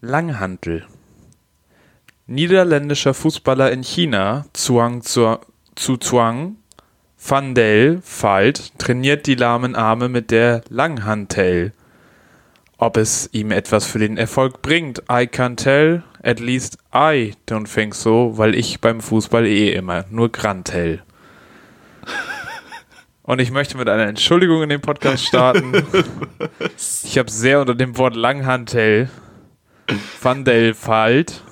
Langhantel. Niederländischer Fußballer in China, Zhuang Zu Zhuang Van Del Falt, trainiert die lahmen Arme mit der Langhantel. Ob es ihm etwas für den Erfolg bringt, I can't tell. At least I don't think so, weil ich beim Fußball eh immer nur Grantel. Und ich möchte mit einer Entschuldigung in den Podcast starten. Ich habe sehr unter dem Wort Langhantel Van Falt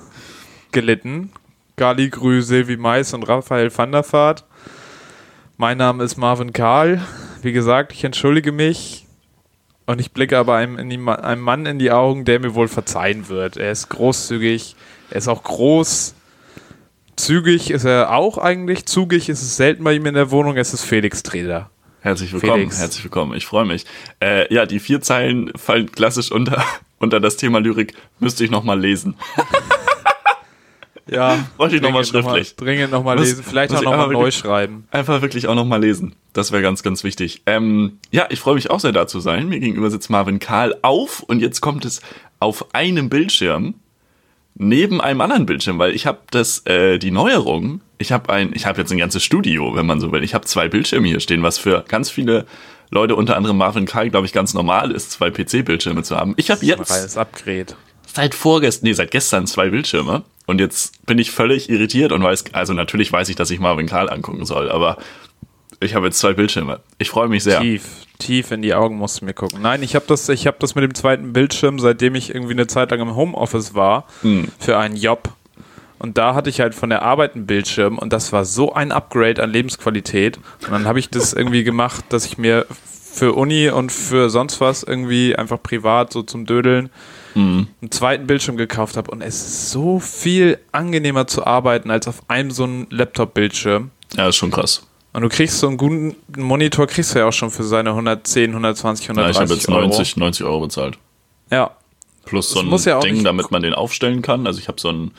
gelitten. Gali Grü, Silvi Mais und Raphael van der Vaart. Mein Name ist Marvin Karl. Wie gesagt, ich entschuldige mich. Und ich blicke aber einem, in die, einem Mann in die Augen, der mir wohl verzeihen wird. Er ist großzügig, er ist auch groß. Zügig ist er auch eigentlich. Zugig ist es selten bei ihm in der Wohnung. Es ist Felix Treder. Herzlich willkommen, Felix. herzlich willkommen. Ich freue mich. Äh, ja, die vier Zeilen fallen klassisch unter, unter das Thema Lyrik. Müsste ich nochmal lesen. Ja, bräuchte ich nochmal schriftlich. Noch mal, dringend nochmal lesen, vielleicht auch nochmal neu schreiben. Einfach wirklich auch nochmal lesen. Das wäre ganz, ganz wichtig. Ähm, ja, ich freue mich auch sehr da zu sein. Mir gegenüber sitzt Marvin Karl auf und jetzt kommt es auf einem Bildschirm neben einem anderen Bildschirm, weil ich habe das äh, die Neuerung. Ich habe ein, ich habe jetzt ein ganzes Studio, wenn man so will. Ich habe zwei Bildschirme hier stehen, was für ganz viele Leute, unter anderem Marvin Karl, glaube ich, ganz normal ist, zwei PC-Bildschirme zu haben. Ich habe jetzt ein Upgrade. seit vorgestern, nee, seit gestern zwei Bildschirme und jetzt bin ich völlig irritiert und weiß, also natürlich weiß ich, dass ich Marvin Karl angucken soll, aber ich habe jetzt zwei Bildschirme. Ich freue mich sehr. Tief, tief in die Augen musst du mir gucken. Nein, ich habe das, ich habe das mit dem zweiten Bildschirm, seitdem ich irgendwie eine Zeit lang im Homeoffice war, hm. für einen Job. Und da hatte ich halt von der Arbeit einen Bildschirm und das war so ein Upgrade an Lebensqualität. Und dann habe ich das irgendwie gemacht, dass ich mir für Uni und für sonst was irgendwie einfach privat so zum Dödeln mhm. einen zweiten Bildschirm gekauft habe und es ist so viel angenehmer zu arbeiten als auf einem so einem Laptop-Bildschirm. Ja, ist schon krass. Und du kriegst so einen guten Monitor, kriegst du ja auch schon für seine 110, 120, 130 ja, ich habe jetzt 90, Euro. 90 Euro bezahlt. Ja. Plus so ein ja Ding, damit man den aufstellen kann. Also ich habe so einen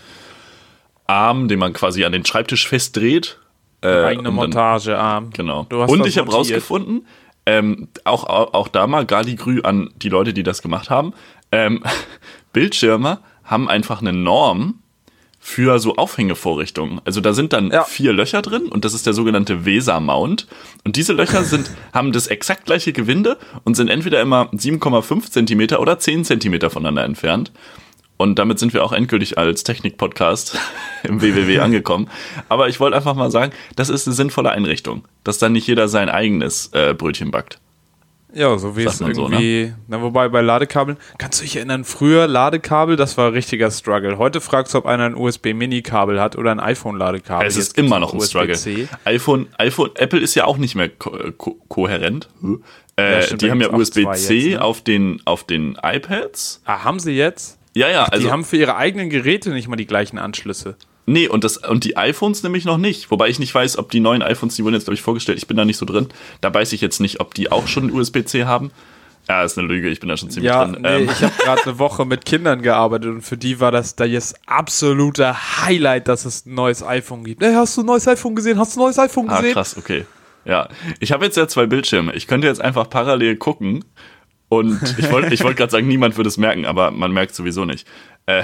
Arm, den man quasi an den Schreibtisch festdreht. Äh, eigene Montagearm. Genau. und ich habe rausgefunden, ähm, auch, auch, auch da mal Galigrü an die Leute, die das gemacht haben. Ähm, Bildschirme haben einfach eine Norm für so Aufhängevorrichtungen. Also da sind dann ja. vier Löcher drin und das ist der sogenannte Weser-Mount. Und diese Löcher sind, haben das exakt gleiche Gewinde und sind entweder immer 7,5 Zentimeter oder 10 Zentimeter voneinander entfernt. Und damit sind wir auch endgültig als Technik-Podcast im WWW angekommen. Aber ich wollte einfach mal sagen, das ist eine sinnvolle Einrichtung, dass dann nicht jeder sein eigenes äh, Brötchen backt. Ja, so wie es irgendwie. So, ne? na, wobei bei Ladekabeln, kannst du dich erinnern, früher Ladekabel, das war ein richtiger Struggle. Heute fragst du, ob einer ein USB-Mini-Kabel hat oder ein iPhone-Ladekabel. Es ist immer noch ein Struggle. iPhone, iPhone, Apple ist ja auch nicht mehr ko ko kohärent. Äh, ja, stimmt, die haben ja USB-C ne? auf, den, auf den iPads. Ah, haben sie jetzt? Ja, ja. Also, die haben für ihre eigenen Geräte nicht mal die gleichen Anschlüsse. Nee, und, das, und die iPhones nämlich noch nicht. Wobei ich nicht weiß, ob die neuen iPhones, die wurden jetzt, glaube ich, vorgestellt, ich bin da nicht so drin. Da weiß ich jetzt nicht, ob die auch schon USB-C haben. Ja, ist eine Lüge, ich bin da schon ziemlich ja, drin. Nee, ähm. ich habe gerade eine Woche mit Kindern gearbeitet und für die war das da jetzt absolute Highlight, dass es ein neues iPhone gibt. Hey, hast du ein neues iPhone gesehen? Hast du ein neues iPhone ah, gesehen? Ah, krass, okay. Ja, ich habe jetzt ja zwei Bildschirme. Ich könnte jetzt einfach parallel gucken und ich wollte ich wollt gerade sagen, niemand würde es merken, aber man merkt sowieso nicht. Äh.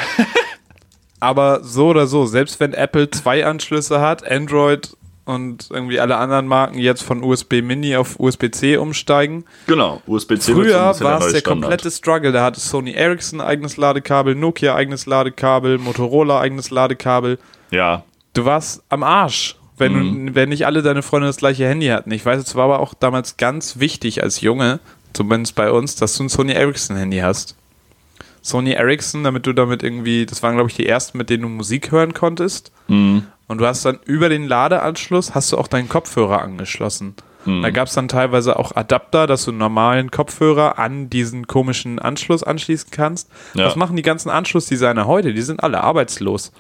aber so oder so, selbst wenn Apple zwei Anschlüsse hat, Android und irgendwie alle anderen Marken jetzt von USB Mini auf USB-C umsteigen. Genau, USB-C. Früher war es der komplette Struggle. Da hatte Sony Ericsson eigenes Ladekabel, Nokia eigenes Ladekabel, Motorola eigenes Ladekabel. Ja. Du warst am Arsch, wenn, mhm. wenn nicht alle deine Freunde das gleiche Handy hatten. Ich weiß, es war aber auch damals ganz wichtig als Junge, zumindest bei uns, dass du ein Sony Ericsson Handy hast. Sony Ericsson, damit du damit irgendwie, das waren glaube ich die ersten, mit denen du Musik hören konntest. Mhm. Und du hast dann über den Ladeanschluss hast du auch deinen Kopfhörer angeschlossen. Mhm. Da gab es dann teilweise auch Adapter, dass du einen normalen Kopfhörer an diesen komischen Anschluss anschließen kannst. Ja. Was machen die ganzen Anschlussdesigner heute? Die sind alle arbeitslos.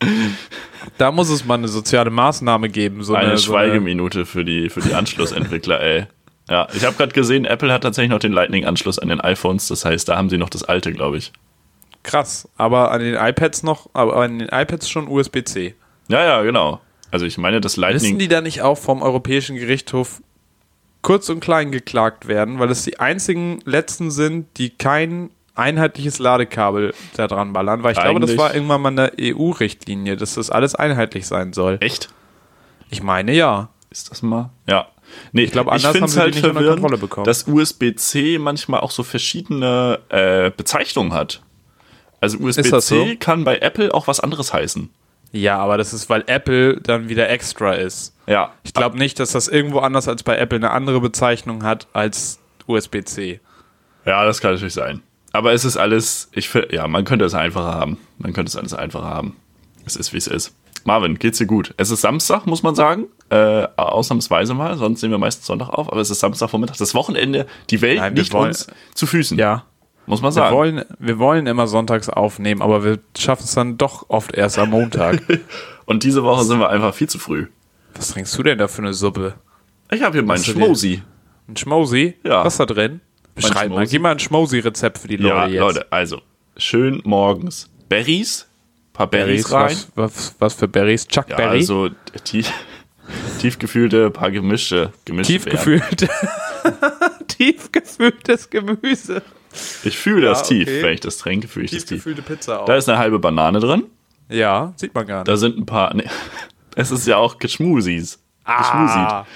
da muss es mal eine soziale Maßnahme geben. So eine, eine Schweigeminute für die, für die Anschlussentwickler, ey. Ja, ich habe gerade gesehen, Apple hat tatsächlich noch den Lightning-Anschluss an den iPhones. Das heißt, da haben sie noch das alte, glaube ich. Krass, aber an den iPads noch, aber an den iPads schon USB-C. Ja, ja, genau. Also ich meine, das Lightning. Wissen die da nicht auch vom Europäischen Gerichtshof kurz und klein geklagt werden, weil es die einzigen letzten sind, die kein einheitliches Ladekabel da dran ballern, weil ich glaube, das Eigentlich- war irgendwann mal eine EU-Richtlinie, dass das alles einheitlich sein soll. Echt? Ich meine ja. Ist das mal? Ja. Nee, ich glaube, anders haben find's sie die halt nicht unter Kontrolle bekommen. dass USB-C manchmal auch so verschiedene äh, Bezeichnungen hat. Also USB-C so? kann bei Apple auch was anderes heißen. Ja, aber das ist, weil Apple dann wieder extra ist. Ja. Ich glaube nicht, dass das irgendwo anders als bei Apple eine andere Bezeichnung hat als USB-C. Ja, das kann natürlich sein. Aber es ist alles, ich finde, ja, man könnte es einfacher haben. Man könnte es alles einfacher haben. Es ist, wie es ist. Marvin, geht's dir gut? Es ist Samstag, muss man sagen. Äh, ausnahmsweise mal, sonst nehmen wir meistens Sonntag auf, aber es ist Samstagvormittag. Das Wochenende, die Welt Nein, wir liegt wollen- uns zu Füßen. Ja. Muss man Wir sagen. wollen, wir wollen immer sonntags aufnehmen, aber wir schaffen es dann doch oft erst am Montag. Und diese Woche sind wir einfach viel zu früh. Was trinkst du denn da für eine Suppe? Ich habe hier meinen Schmosi. Ein Schmosi? Ja. Was ist da drin? Beschreib mal. Gib mal ein Schmosi-Rezept für die Leute Ja, jetzt. Leute, also schön morgens Berries, paar Berries, rein. was, was, was für Berries? Chuck Ja, Berry? also tief, tiefgefühlte, paar gemischte, gemischte Beeren. Tiefgefüllt. Tiefgefülltes Gemüse. Ich fühle das Ja, tief, okay. wenn ich das trinke, fühle ich das tief. Tiefgefüllte Pizza auch. Da ist eine halbe Banane drin. ja, sieht man gar nicht. Da sind ein paar. Nee, es ist ja auch Geschmusis. Geschmusit. ah,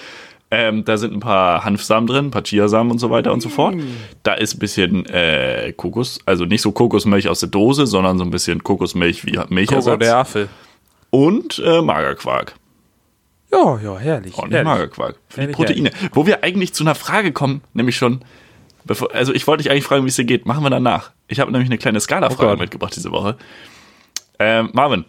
Ähm, da sind ein paar Hanfsamen drin, ein paar Chiasamen und so weiter und so fort. Mm. Da ist ein bisschen äh, Kokos, also nicht so Kokosmilch aus der Dose, sondern so ein bisschen Kokosmilch wie Milchersatz. der Affe. Und äh, Magerquark. Ja, ja, herrlich. Ordentlich herrlich. Magerquark. Für die Herrlich, Proteine. Wo wir eigentlich zu einer Frage kommen, nämlich schon. Bevor, also ich wollte dich eigentlich fragen, wie es dir geht. Machen wir danach. Ich habe nämlich eine kleine Skala-Frage Oh mitgebracht diese Woche. Ähm, Marvin,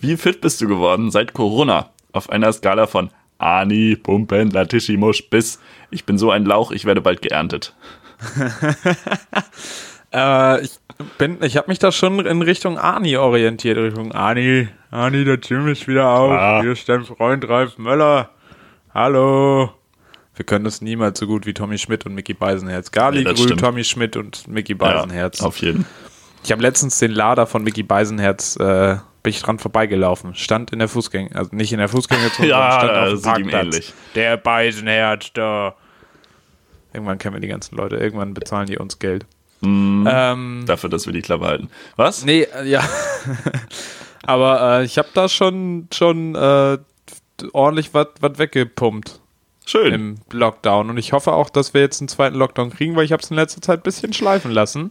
wie fit bist du geworden seit Corona? Auf einer Skala von Ani, Pumpen, Latischimusch bis Ich bin so ein Lauch, ich werde bald geerntet. Äh, ich bin, ich habe mich da schon in Richtung Ani orientiert. Richtung Ani, Ani, der Gym ist wieder auf. Ah. Hier ist dein Freund Ralf Möller. Hallo. Wir können das niemals so gut wie Tommy Schmidt und Mickey Beisenherz. Gali Nee. Tommy Schmidt und Mickey Beisenherz. auf jeden. Ich habe letztens den Lader von Mickey Beisenherz, äh, bin ich dran vorbeigelaufen. Stand in der Fußgänger, also nicht in der Fußgängerzone, Ja, sondern stand auf dem Parkplatz. ähnlich. Der Beisenherz da. Irgendwann kennen wir die ganzen Leute, irgendwann bezahlen die uns Geld. Mhm. Ähm, Dafür, dass wir die Klappe halten. Was? nee, äh, ja. Aber äh, ich habe da schon, schon äh, ordentlich was weggepumpt Schön. im Lockdown. Und ich hoffe auch, dass wir jetzt einen zweiten Lockdown kriegen, weil ich habe es in letzter Zeit ein bisschen schleifen lassen.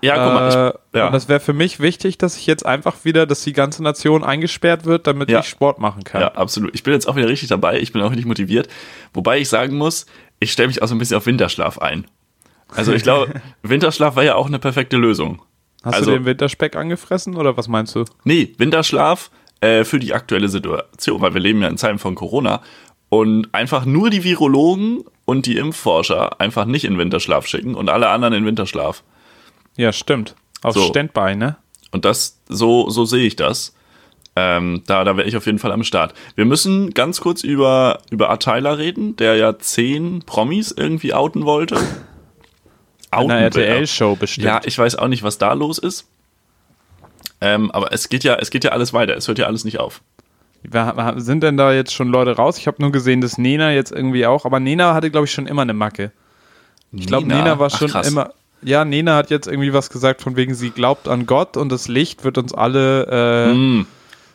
ja, guck mal. Äh, Ich, ja. Und das wäre für mich wichtig, dass ich jetzt einfach wieder, dass die ganze Nation eingesperrt wird, damit Ja. ich Sport machen kann. Ja, absolut. Ich bin jetzt auch wieder richtig dabei. Ich bin auch richtig motiviert. Wobei ich sagen muss, ich stelle mich auch so ein bisschen auf Winterschlaf ein. Also ich glaube, Winterschlaf war ja auch eine perfekte Lösung. Hast also, du den Winterspeck angefressen oder was meinst du? Nee, Winterschlaf äh, für die aktuelle Situation, weil wir leben ja in Zeiten von Corona und einfach nur die Virologen und die Impfforscher einfach nicht in Winterschlaf schicken und alle anderen in Winterschlaf. Ja, stimmt. Auf So. Standby, ne? Und das, so, so sehe ich das. Ähm, da da wäre ich auf jeden Fall am Start. Wir müssen ganz kurz über, über Attila reden, der ja zehn Promis irgendwie outen wollte. In einer er. RTL-Show bestimmt. Ja, ich weiß auch nicht, was da los ist. Ähm, aber es geht ja, es geht ja alles weiter. Es hört ja alles nicht auf. Sind denn da jetzt schon Leute raus? Ich habe nur gesehen, dass Nena jetzt irgendwie auch, aber Nena hatte, glaube ich, schon immer eine Macke. Ich glaube, Nena, war Ach, schon krass. immer. Ja, Nena hat jetzt irgendwie was gesagt, von wegen, sie glaubt an Gott und das Licht wird uns alle, äh, Hm,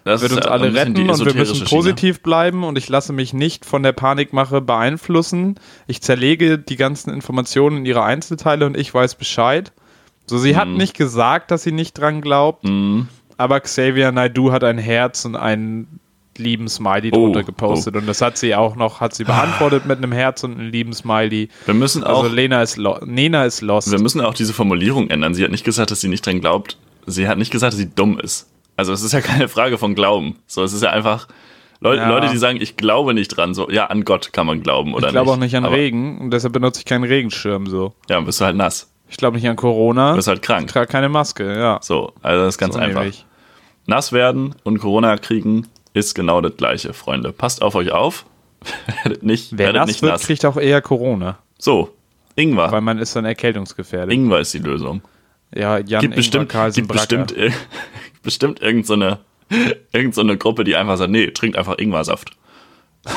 Das wird ist uns alle ein retten und wir müssen Schiene. positiv bleiben und ich lasse mich nicht von der Panikmache beeinflussen. Ich zerlege die ganzen Informationen in ihre Einzelteile und ich weiß Bescheid. So, sie hat nicht gesagt, dass sie nicht dran glaubt, Mhm. aber Xavier Naidoo hat ein Herz und einen lieben Smiley Oh, drunter gepostet und das hat sie auch noch, hat sie beantwortet mit einem Herz und einem lieben Smiley. Wir müssen auch, Also Lena ist, lo Nena ist lost. wir müssen auch diese Formulierung ändern. Sie hat nicht gesagt, dass sie nicht dran glaubt. Sie hat nicht gesagt, dass sie dumm ist. Also es ist ja keine Frage von Glauben. So, es ist ja einfach Leu Ja. Leute, die sagen, ich glaube nicht dran. So, ja, an Gott kann man glauben oder ich glaube auch nicht an Aber, Regen und deshalb benutze ich keinen Regenschirm so. Ja, dann bist du halt nass. Ich glaube nicht an Corona. Bist halt Ich krank. trage keine Maske, ja. So, also das ist ganz So einfach. nämlich. Nass werden und Corona kriegen ist genau das gleiche, Freunde. Passt auf euch auf. werdet nicht, Wer werdet nass nicht wird, nass. kriegt auch eher Corona, So, Ingwer. weil man ist dann erkältungsgefährdet. Ingwer ist die Lösung. Ja, Jan Gibt bestimmt, Carlsen gibt bestimmt, Bracker. ir- bestimmt irgend so eine, irgend so eine Gruppe, die einfach sagt, nee, trinkt einfach Ingwersaft.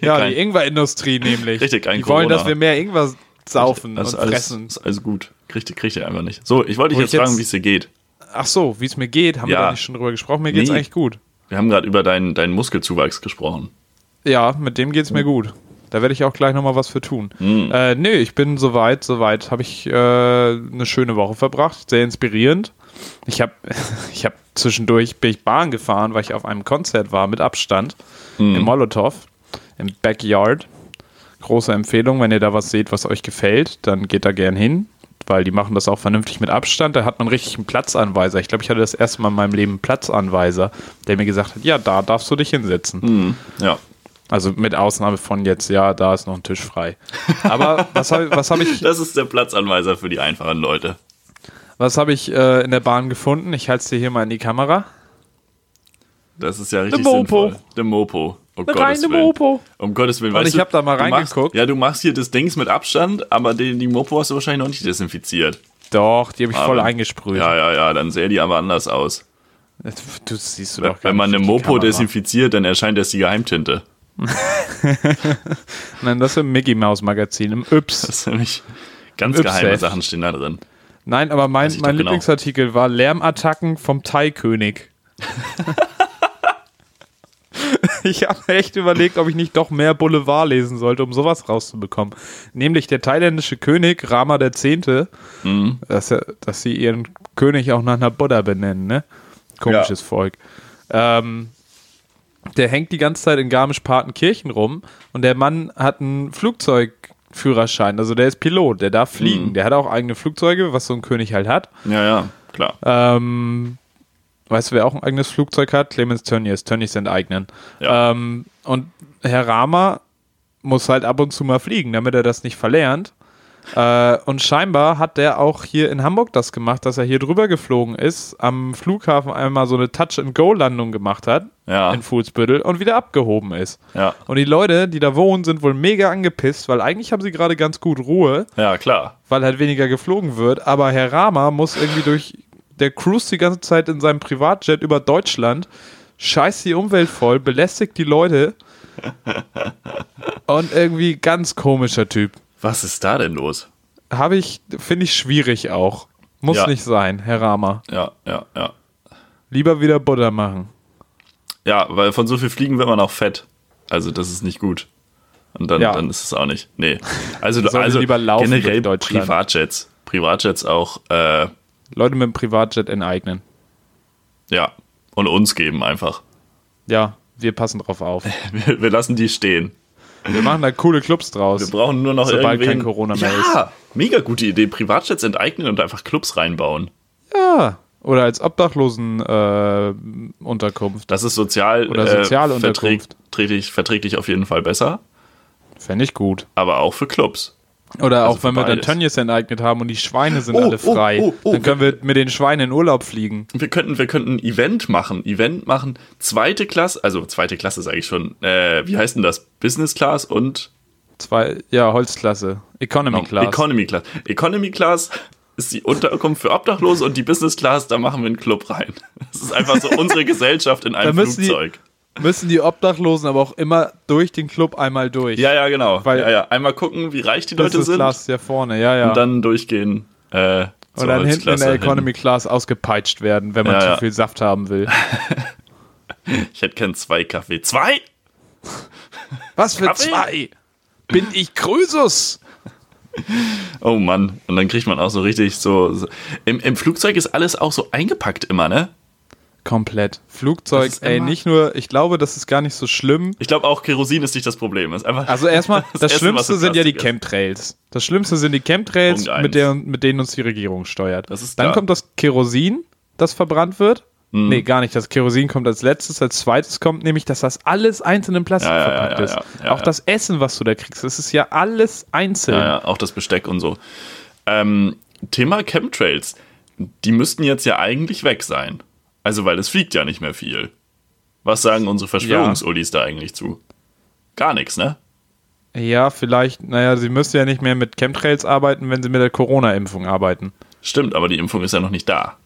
Ja, kein, die Ingwer-Industrie nämlich. Richtig, ein Die wollen, Corona. dass wir mehr Ingwer saufen ist und alles, fressen. ist alles gut. Kriegt, kriegt ihr einfach nicht. So, ich wollte dich jetzt ich fragen, jetzt- wie es dir geht. Ach so, wie es mir geht, haben wir Ja. da nicht schon drüber gesprochen. Mir geht's Nee. eigentlich gut. Wir haben gerade über deinen, deinen Muskelzuwachs gesprochen. Ja, mit dem geht's mir gut. Da werde ich auch gleich nochmal was für tun. Hm. Äh, nö, ich bin soweit, soweit. Habe ich äh, eine schöne Woche verbracht, sehr inspirierend. Ich habe ich hab zwischendurch bin ich Bahn gefahren, weil ich auf einem Konzert war mit Abstand Hm. im Molotow, im Backyard. Große Empfehlung, wenn ihr da was seht, was euch gefällt, dann geht da gern hin, weil die machen das auch vernünftig mit Abstand. Da hat man richtig einen Platzanweiser. Ich glaube, ich hatte das erste Mal in meinem Leben einen Platzanweiser, der mir gesagt hat, ja, da darfst du dich hinsetzen. Hm. Ja. Also mit Ausnahme von jetzt, ja, da ist noch ein Tisch frei. Aber was habe was hab ich, Das ist der Platzanweiser für die einfachen Leute. was hab ich äh, in der Bahn gefunden? Ich halte es dir hier mal in die Kamera. Das ist ja richtig Mopo. sinnvoll. Der Mopo. Um Eine Gottes reine Willen. Mopo. Um Gottes Willen. Und ich du, hab da mal reingeguckt. Machst, ja, du machst hier das Dings mit Abstand, aber die, die Mopo hast du wahrscheinlich noch nicht desinfiziert. Doch, die habe ich voll Aber- eingesprüht. Ja, ja, ja, dann sähe die aber anders aus. Du siehst du doch gar Wenn man eine Mopo Kamera. desinfiziert, dann erscheint erst die Geheimtinte. Nein, das ist im Mickey Mouse Magazin, im Yps. Das ist nämlich ganz Yps-Heft. geheime Sachen stehen da drin. Nein, aber mein, mein genau. Lieblingsartikel war Lärmattacken vom Thai-König. ich habe echt überlegt, ob ich nicht doch mehr Boulevard lesen sollte, um sowas rauszubekommen. Nämlich der thailändische König Rama X., Mhm. dass, er, dass sie ihren König auch nach einer Buddha benennen, ne? Komisches Volk. Ähm, der hängt die ganze Zeit in Garmisch-Partenkirchen rum und der Mann hat einen Flugzeugführerschein, also der ist Pilot, der darf fliegen. Mhm. Der hat auch eigene Flugzeuge, was so ein König halt hat. Ja, ja, klar. Ähm, weißt du, wer auch ein eigenes Flugzeug hat? Clemens Tönnies. Tönnies enteignen. Ja. Ähm, und Herr Rama muss halt ab und zu mal fliegen, damit er das nicht verlernt. Äh, und scheinbar hat der auch hier in Hamburg das gemacht, dass er hier drüber geflogen ist, am Flughafen einmal so eine Touch-and-Go-Landung gemacht hat Ja. in Fuhlsbüttel und wieder abgehoben ist. Ja, Und die Leute, die da wohnen, sind wohl mega angepisst, weil eigentlich haben sie gerade ganz gut Ruhe ja, klar. weil halt weniger geflogen wird. Aber Herr Rama muss irgendwie durch, der cruist die ganze Zeit in seinem Privatjet über Deutschland, scheißt die Umwelt voll, belästigt die Leute und irgendwie ganz komischer Typ. Was ist da denn los? Habe ich, finde ich schwierig auch. Muss Ja. nicht sein, Herr Rama. Ja, ja, ja. Lieber wieder Butter machen. Ja, weil von so viel Fliegen wird man auch fett. Also das ist nicht gut. Und dann, Ja. dann ist es auch nicht. Nee. Also, also lieber laufen generell. Privatjets. Privatjets auch, äh, Leute mit dem Privatjet enteignen. ja. Und uns geben einfach. Ja, wir passen drauf auf. Wir, wir lassen die stehen. Wir machen da coole Clubs draus. Wir brauchen nur noch Sobald irgendwen. kein Corona mehr ja, mega gute Idee. Privatjets enteignen und einfach Clubs reinbauen. Ja. Oder als Obdachlosenunterkunft. Äh. Das ist sozial Oder äh, Sozialunterkunft. verträglich, verträglich auf jeden Fall besser. Fände ich gut. Aber auch für Clubs. Oder Also auch wenn wir dann. Tönnies enteignet haben und die Schweine sind Oh, alle oh, frei, oh, oh, dann können wir mit den Schweinen in Urlaub fliegen. Wir könnten, wir könnten ein Event machen. Event machen. Zweite Klasse, also zweite Klasse ist eigentlich schon, äh, wie heißt denn das? Business Class und Zwei, ja, Holzklasse. Economy Class. Economy Class. Economy Class ist die Unterkunft für Obdachlose und die Business Class, da machen wir einen Club rein. Das ist einfach so unsere Gesellschaft in einem müssen die- Flugzeug. Müssen die Obdachlosen aber auch immer durch den Club einmal durch. Ja, ja, genau. Weil- ja, ja. Einmal gucken, wie reich die Leute sind Class ja vorne, ja, ja. und dann durchgehen. Äh, und dann hinten in der hin. Economy Class ausgepeitscht werden, wenn man Ja, zu viel Saft haben will. Ich hätte gern zwei Kaffee. Zwei? Was für Kaffee? zwei? Bin ich Krösus? Oh Mann. Und dann kriegt man auch so richtig so. so. Im, Im Flugzeug ist alles auch so eingepackt immer, ne? Komplett. Flugzeug, Das ey, nicht nur, ich glaube, das ist gar nicht so schlimm. Ich glaube auch Kerosin ist nicht das Problem. Ist einfach Also erstmal, das, was Schlimmste in sind ja die. Chemtrails. Das Schlimmste sind die Chemtrails, mit, der, mit denen uns die Regierung steuert. Das ist Dann kommt das Kerosin, das verbrannt wird. Mhm. Nee, gar nicht. Das Kerosin kommt als letztes. Als zweites kommt nämlich, dass das alles einzeln in Plastik Ja, ja, verpackt ja, ist. Auch ja. das Essen, was du da kriegst, das ist ja alles einzeln. Ja, ja, auch das Besteck und so. Ähm, Thema Chemtrails. Die müssten jetzt ja eigentlich weg sein. Also, weil es fliegt ja nicht mehr viel. Was sagen unsere Verschwörungsullis da eigentlich zu? Gar nichts, ne? Ja, vielleicht, naja, sie müsste ja nicht mehr mit Chemtrails arbeiten, wenn sie mit der Corona-Impfung arbeiten. Stimmt, aber die Impfung ist ja noch nicht da.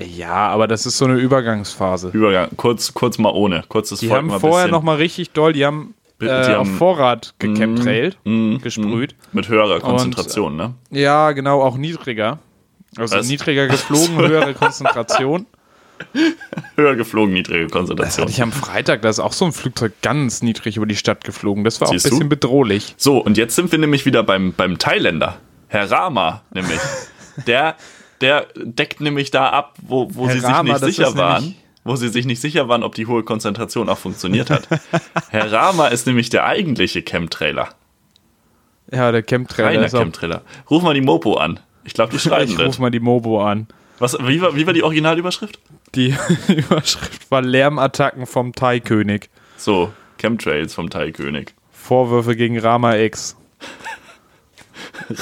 Ja, aber das ist so eine Übergangsphase. Übergang, kurz, kurz mal ohne. Kurzes Die Volk haben mal vorher bisschen, noch mal richtig doll, die haben äh, auf Vorrat gechemtrailt, mm, gesprüht. Mit höherer Konzentration, ne? Ja, genau, auch niedriger. Also Was? niedriger geflogen, höhere Konzentration. Höher geflogen, niedrige Konzentration. hatte ich am Freitag, da ist auch so ein Flugzeug ganz niedrig über die Stadt geflogen. Das war Siehst auch ein du? bisschen bedrohlich. So, und jetzt sind wir nämlich wieder beim, beim Thailänder. Herr Rama, nämlich. der, der deckt nämlich da ab, wo, wo Herr sie sich Rama, nicht sicher waren. Wo sie sich nicht sicher waren, ob die hohe Konzentration auch funktioniert hat. Herr Rama ist nämlich der eigentliche Chemtrailer. Ja, der Chemtrailer Reiner. Chemtrailer. Ruf mal die Mopo an. Ich glaube, die schreiben Ich das. ruf mal die Mobo an. Was, wie, war, wie war die Originalüberschrift? Die Überschrift war Lärmattacken vom Thai-König. So, Chemtrails vom Thai-König. Vorwürfe gegen Rama X.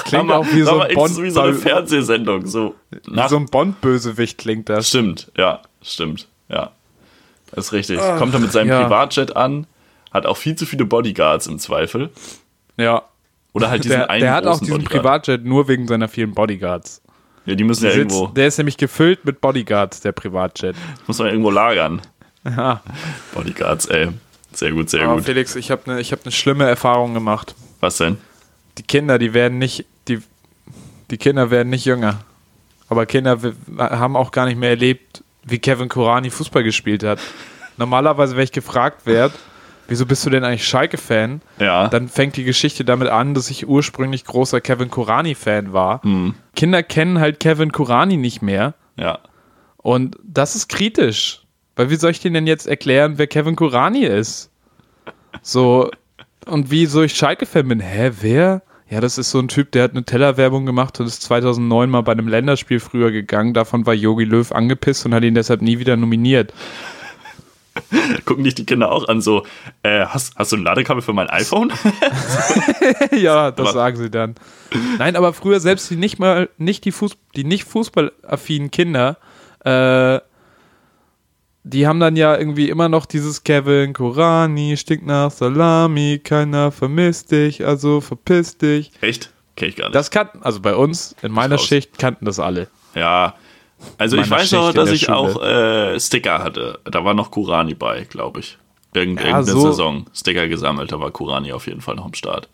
Klingt Rama- auch wie so Rama ein Bond, wie so eine Fernsehsendung. So, nach, so ein Bond-Bösewicht klingt das. Stimmt, ja, stimmt, ja. Das ist richtig. Kommt er mit seinem ja. Privatjet an, hat auch viel zu viele Bodyguards im Zweifel. Ja. Oder halt diesen Der, einen der hat auch diesen Bodyguard. Privatjet nur wegen seiner vielen Bodyguards. Ja, die müssen ja Sitz, irgendwo, der ist nämlich gefüllt mit Bodyguards, der Privatjet. muss man irgendwo lagern. Ja. Bodyguards, ey. Sehr gut, sehr Aber gut. Felix, ich habe eine hab ne schlimme Erfahrung gemacht. Was denn? Die Kinder, die werden nicht, die, die Kinder werden nicht jünger. Aber Kinder haben auch gar nicht mehr erlebt, wie Kevin Kurani Fußball gespielt hat. Normalerweise, wenn ich gefragt werde, wieso bist du denn eigentlich Schalke-Fan? Ja. Dann fängt die Geschichte damit an, dass ich ursprünglich großer Kevin Kurani-Fan war. Kinder kennen halt Kevin Kurani nicht mehr. ja. Und das ist kritisch. Weil wie soll ich denen denn jetzt erklären, wer Kevin Kurani ist? So, und wieso ich Schalke-Fan bin? Hä, wer? Ja, das ist so ein Typ, der hat eine Tellerwerbung gemacht und ist 2009 mal bei einem Länderspiel früher gegangen. Davon war Yogi Löw angepisst und hat ihn deshalb nie wieder nominiert. Gucken dich die Kinder auch an, so, äh, hast, hast du ein Ladekabel für mein iPhone? ja, das Aber- sagen sie dann. Nein, aber früher selbst die nicht mal, nicht die Fuß, die nicht fußballaffinen Kinder, äh, die haben dann ja irgendwie immer noch dieses Kevin Kurani, stinkt nach Salami, keiner vermisst dich, also verpiss dich. Echt? Kenn ich gar nicht. Das kannten, also bei uns, in meiner. Schicht kannten das alle. ja. Also ich weiß in dass ich Schule. auch äh, Sticker hatte. Da war noch Kurani bei, glaube ich. Irgend, Ja, irgendeine so- Saison Sticker gesammelt, da war Kurani auf jeden Fall noch am Start.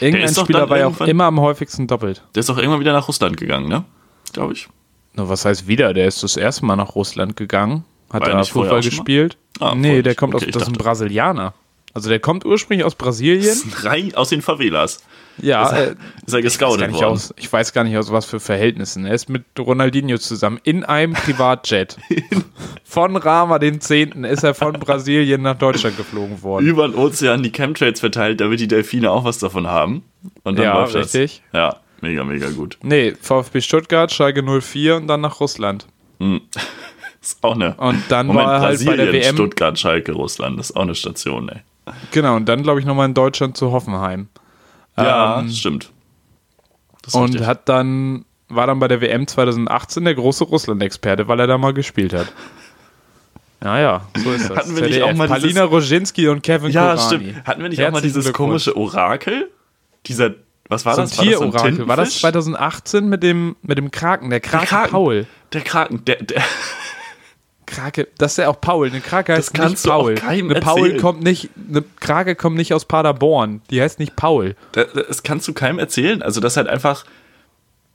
Irgendein Spieler war ja auch immer am häufigsten doppelt. Der ist auch irgendwann wieder nach Russland gegangen, ne? Glaube ich. Na, was heißt wieder? Der ist das erste Mal nach Russland gegangen, hat er da Fußball auch gespielt. Ah, nee, der kommt Okay, aus, das ist ein Brasilianer. Also der kommt ursprünglich aus Brasilien. Rein aus den Favelas. Ja, Ist er, äh, ist er ich, weiß gar gescoutet nicht worden. aus, ich weiß gar nicht aus was für Verhältnissen. Er ist mit Ronaldinho zusammen in einem Privatjet. von Rama den 10. ist er von Brasilien nach Deutschland geflogen worden. Über den Ozean die Chemtrails verteilt, damit die Delfine auch was davon haben. Und dann Ja, läuft das. richtig. Ja, mega, mega gut. Nee, VfB Stuttgart, Schalke 04 und dann nach Russland. Ist auch eine. Und dann Moment, war er halt bei der Brasilien, WM. Stuttgart, Schalke, Russland. Das ist auch eine Station, ey. Genau, und dann glaube ich nochmal in Deutschland zu Hoffenheim. Ja, Ähm, stimmt. Das Und richtig. hat dann, war dann bei der WM 2018 der große Russland-Experte, weil er da mal gespielt hat. Ja, ja, so ist das. Hatten wir nicht auch mal Palina Roginski und Kevin ja, Kurani. stimmt. Hatten wir nicht auch mal Herzlichen dieses komische Orakel? Dieser, was war so das? Ein Tierorakel. War das Tintenfisch? 2018 mit dem, mit dem Kraken, der Krake Kraken. Paul? Der Kraken, der, der, Krake, das ist ja auch Paul. Eine Krake heißt kannst nicht Paul. eine Paul erzählen. kommt nicht, eine Krake kommt nicht aus Paderborn. Die heißt nicht Paul. der, das kannst du keinem erzählen. Also, das halt einfach,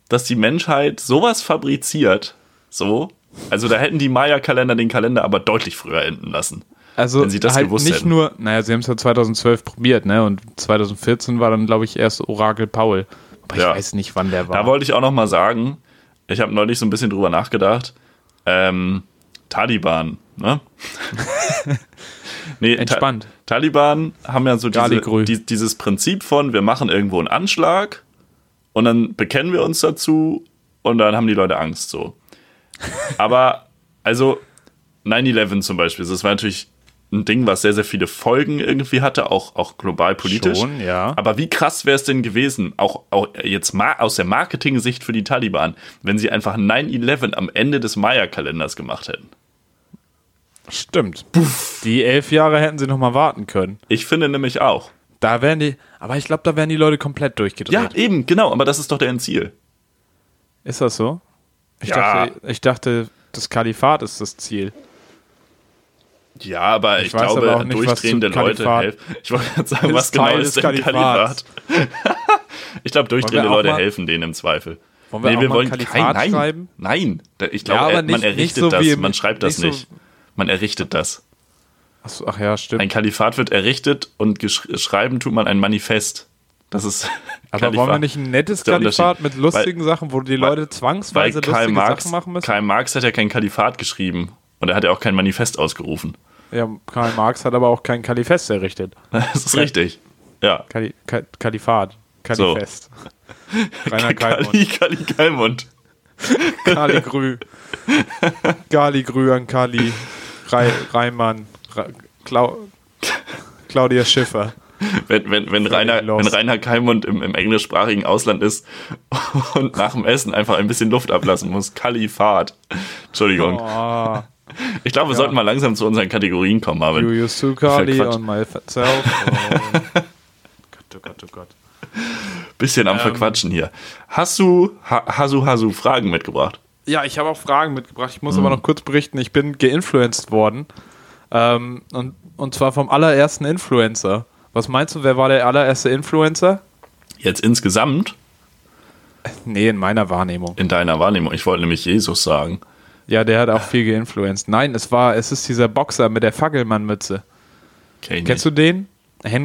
dass die Menschheit sowas fabriziert, so. Also, da hätten die Maya-Kalender den Kalender aber deutlich früher enden lassen. Also Wenn sie das halt gewusst nicht hätten. nur, naja, sie haben es ja 2012 probiert, ne? Und 2014 war dann, glaube ich, erst Orakel Paul. Aber Ja. ich weiß nicht, wann der war. Da wollte ich auch noch mal sagen, ich habe neulich so ein bisschen drüber nachgedacht. Ähm, Taliban, ne? nee, Entspannt. Ta Taliban haben ja so diese, die, dieses Prinzip von, wir machen irgendwo einen Anschlag und dann bekennen wir uns dazu und dann haben die Leute Angst so. Aber, also 9-11 zum Beispiel, das war natürlich ein Ding, was sehr, sehr viele Folgen irgendwie hatte, auch, auch global politisch. Schon, ja. Aber wie krass wäre es denn gewesen, auch, auch jetzt ma aus der Marketing-Sicht für die Taliban, wenn sie einfach 9-11 am Ende des Maya-Kalenders gemacht hätten? Stimmt. Die elf Jahre hätten sie noch mal warten können. Ich finde nämlich auch. Da wären die, aber ich glaube, da wären die Leute komplett durchgedreht. Ja, eben, genau, aber das ist doch deren Ziel. Ist das so? Ich, Ja. dachte, ich dachte, das Kalifat ist das Ziel. Ja, aber ich, ich glaube, aber nicht, durchdrehende Leute helfen. Ich wollte gerade sagen, was genau ist denn Kalifat? ich glaube, durchdrehende Leute helfen denen im Zweifel. Wollen wir, nee, wir wollen kein, nein, schreiben? Nein, ich glaube, ja, man errichtet so das, man schreibt das nicht. So man errichtet das. Ach ja, stimmt. Ein Kalifat wird errichtet und schreiben tut man ein Manifest. Das ist. Aber Kalifat. wollen wir nicht ein nettes Kalifat mit lustigen weil, Sachen, wo die Leute zwangsweise lustige Marx, Sachen machen müssen? Karl Marx hat ja kein Kalifat geschrieben und er hat ja auch kein Manifest ausgerufen. Ja, Karl Marx hat aber auch kein Kalifest errichtet. Das ist richtig. Ja. Kali Kal Kalifat. Kalifest. So. Rainer Kali, Kali Kalmund. Kali Grü. Gali Grü an Kali. Re Reimann. Re Klau Claudia Schiffer. Wenn, wenn, wenn, Rainer, wenn Rainer Kalmund im, im englischsprachigen Ausland ist und nach dem Essen einfach ein bisschen Luft ablassen muss. Kalifat. Entschuldigung. Oh. Ich glaube, wir ja. sollten mal langsam zu unseren Kategorien kommen, Marvin. You used to Kali on myself. Oh. Gott, oh Gott, oh Gott. Bisschen am ähm, Verquatschen hier. Hast du, ha, Hasu Hasu Fragen mitgebracht? Ja, ich habe auch Fragen mitgebracht. Ich muss mhm. aber noch kurz berichten, ich bin geinfluenced worden. Ähm, und, und zwar vom allerersten Influencer. Was meinst du, wer war der allererste Influencer? Jetzt insgesamt? Nee, in meiner Wahrnehmung. In deiner Wahrnehmung. Ich wollte nämlich Jesus sagen. Ja, der hat auch viel geinfluenced. Nein, es war, es ist dieser Boxer mit der Fackelmann-Mütze. Kennst du den?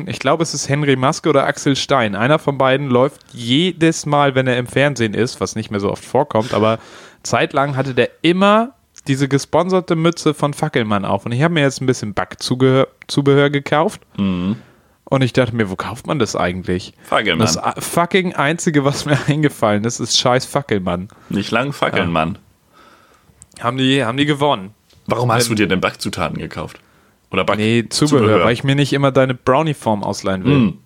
ich glaube, es ist Henry Maske oder Axel Stein. Einer von beiden läuft jedes Mal, wenn er im Fernsehen ist, was nicht mehr so oft vorkommt, aber zeitlang hatte der immer diese gesponserte Mütze von Fackelmann auf. Und ich habe mir jetzt ein bisschen Backzubehör gekauft. Mhm. Und ich dachte mir, wo kauft man das eigentlich? Fackelmann. Das fucking Einzige, was mir eingefallen ist, ist scheiß Fackelmann. Nicht lang Fackelmann. Ja. Haben, die, haben die gewonnen. Warum hast du dir denn Backzutaten gekauft? Oder Back Nee, Zubehör, Zubehör, weil ich mir nicht immer deine Brownie-Form ausleihen will. Mm.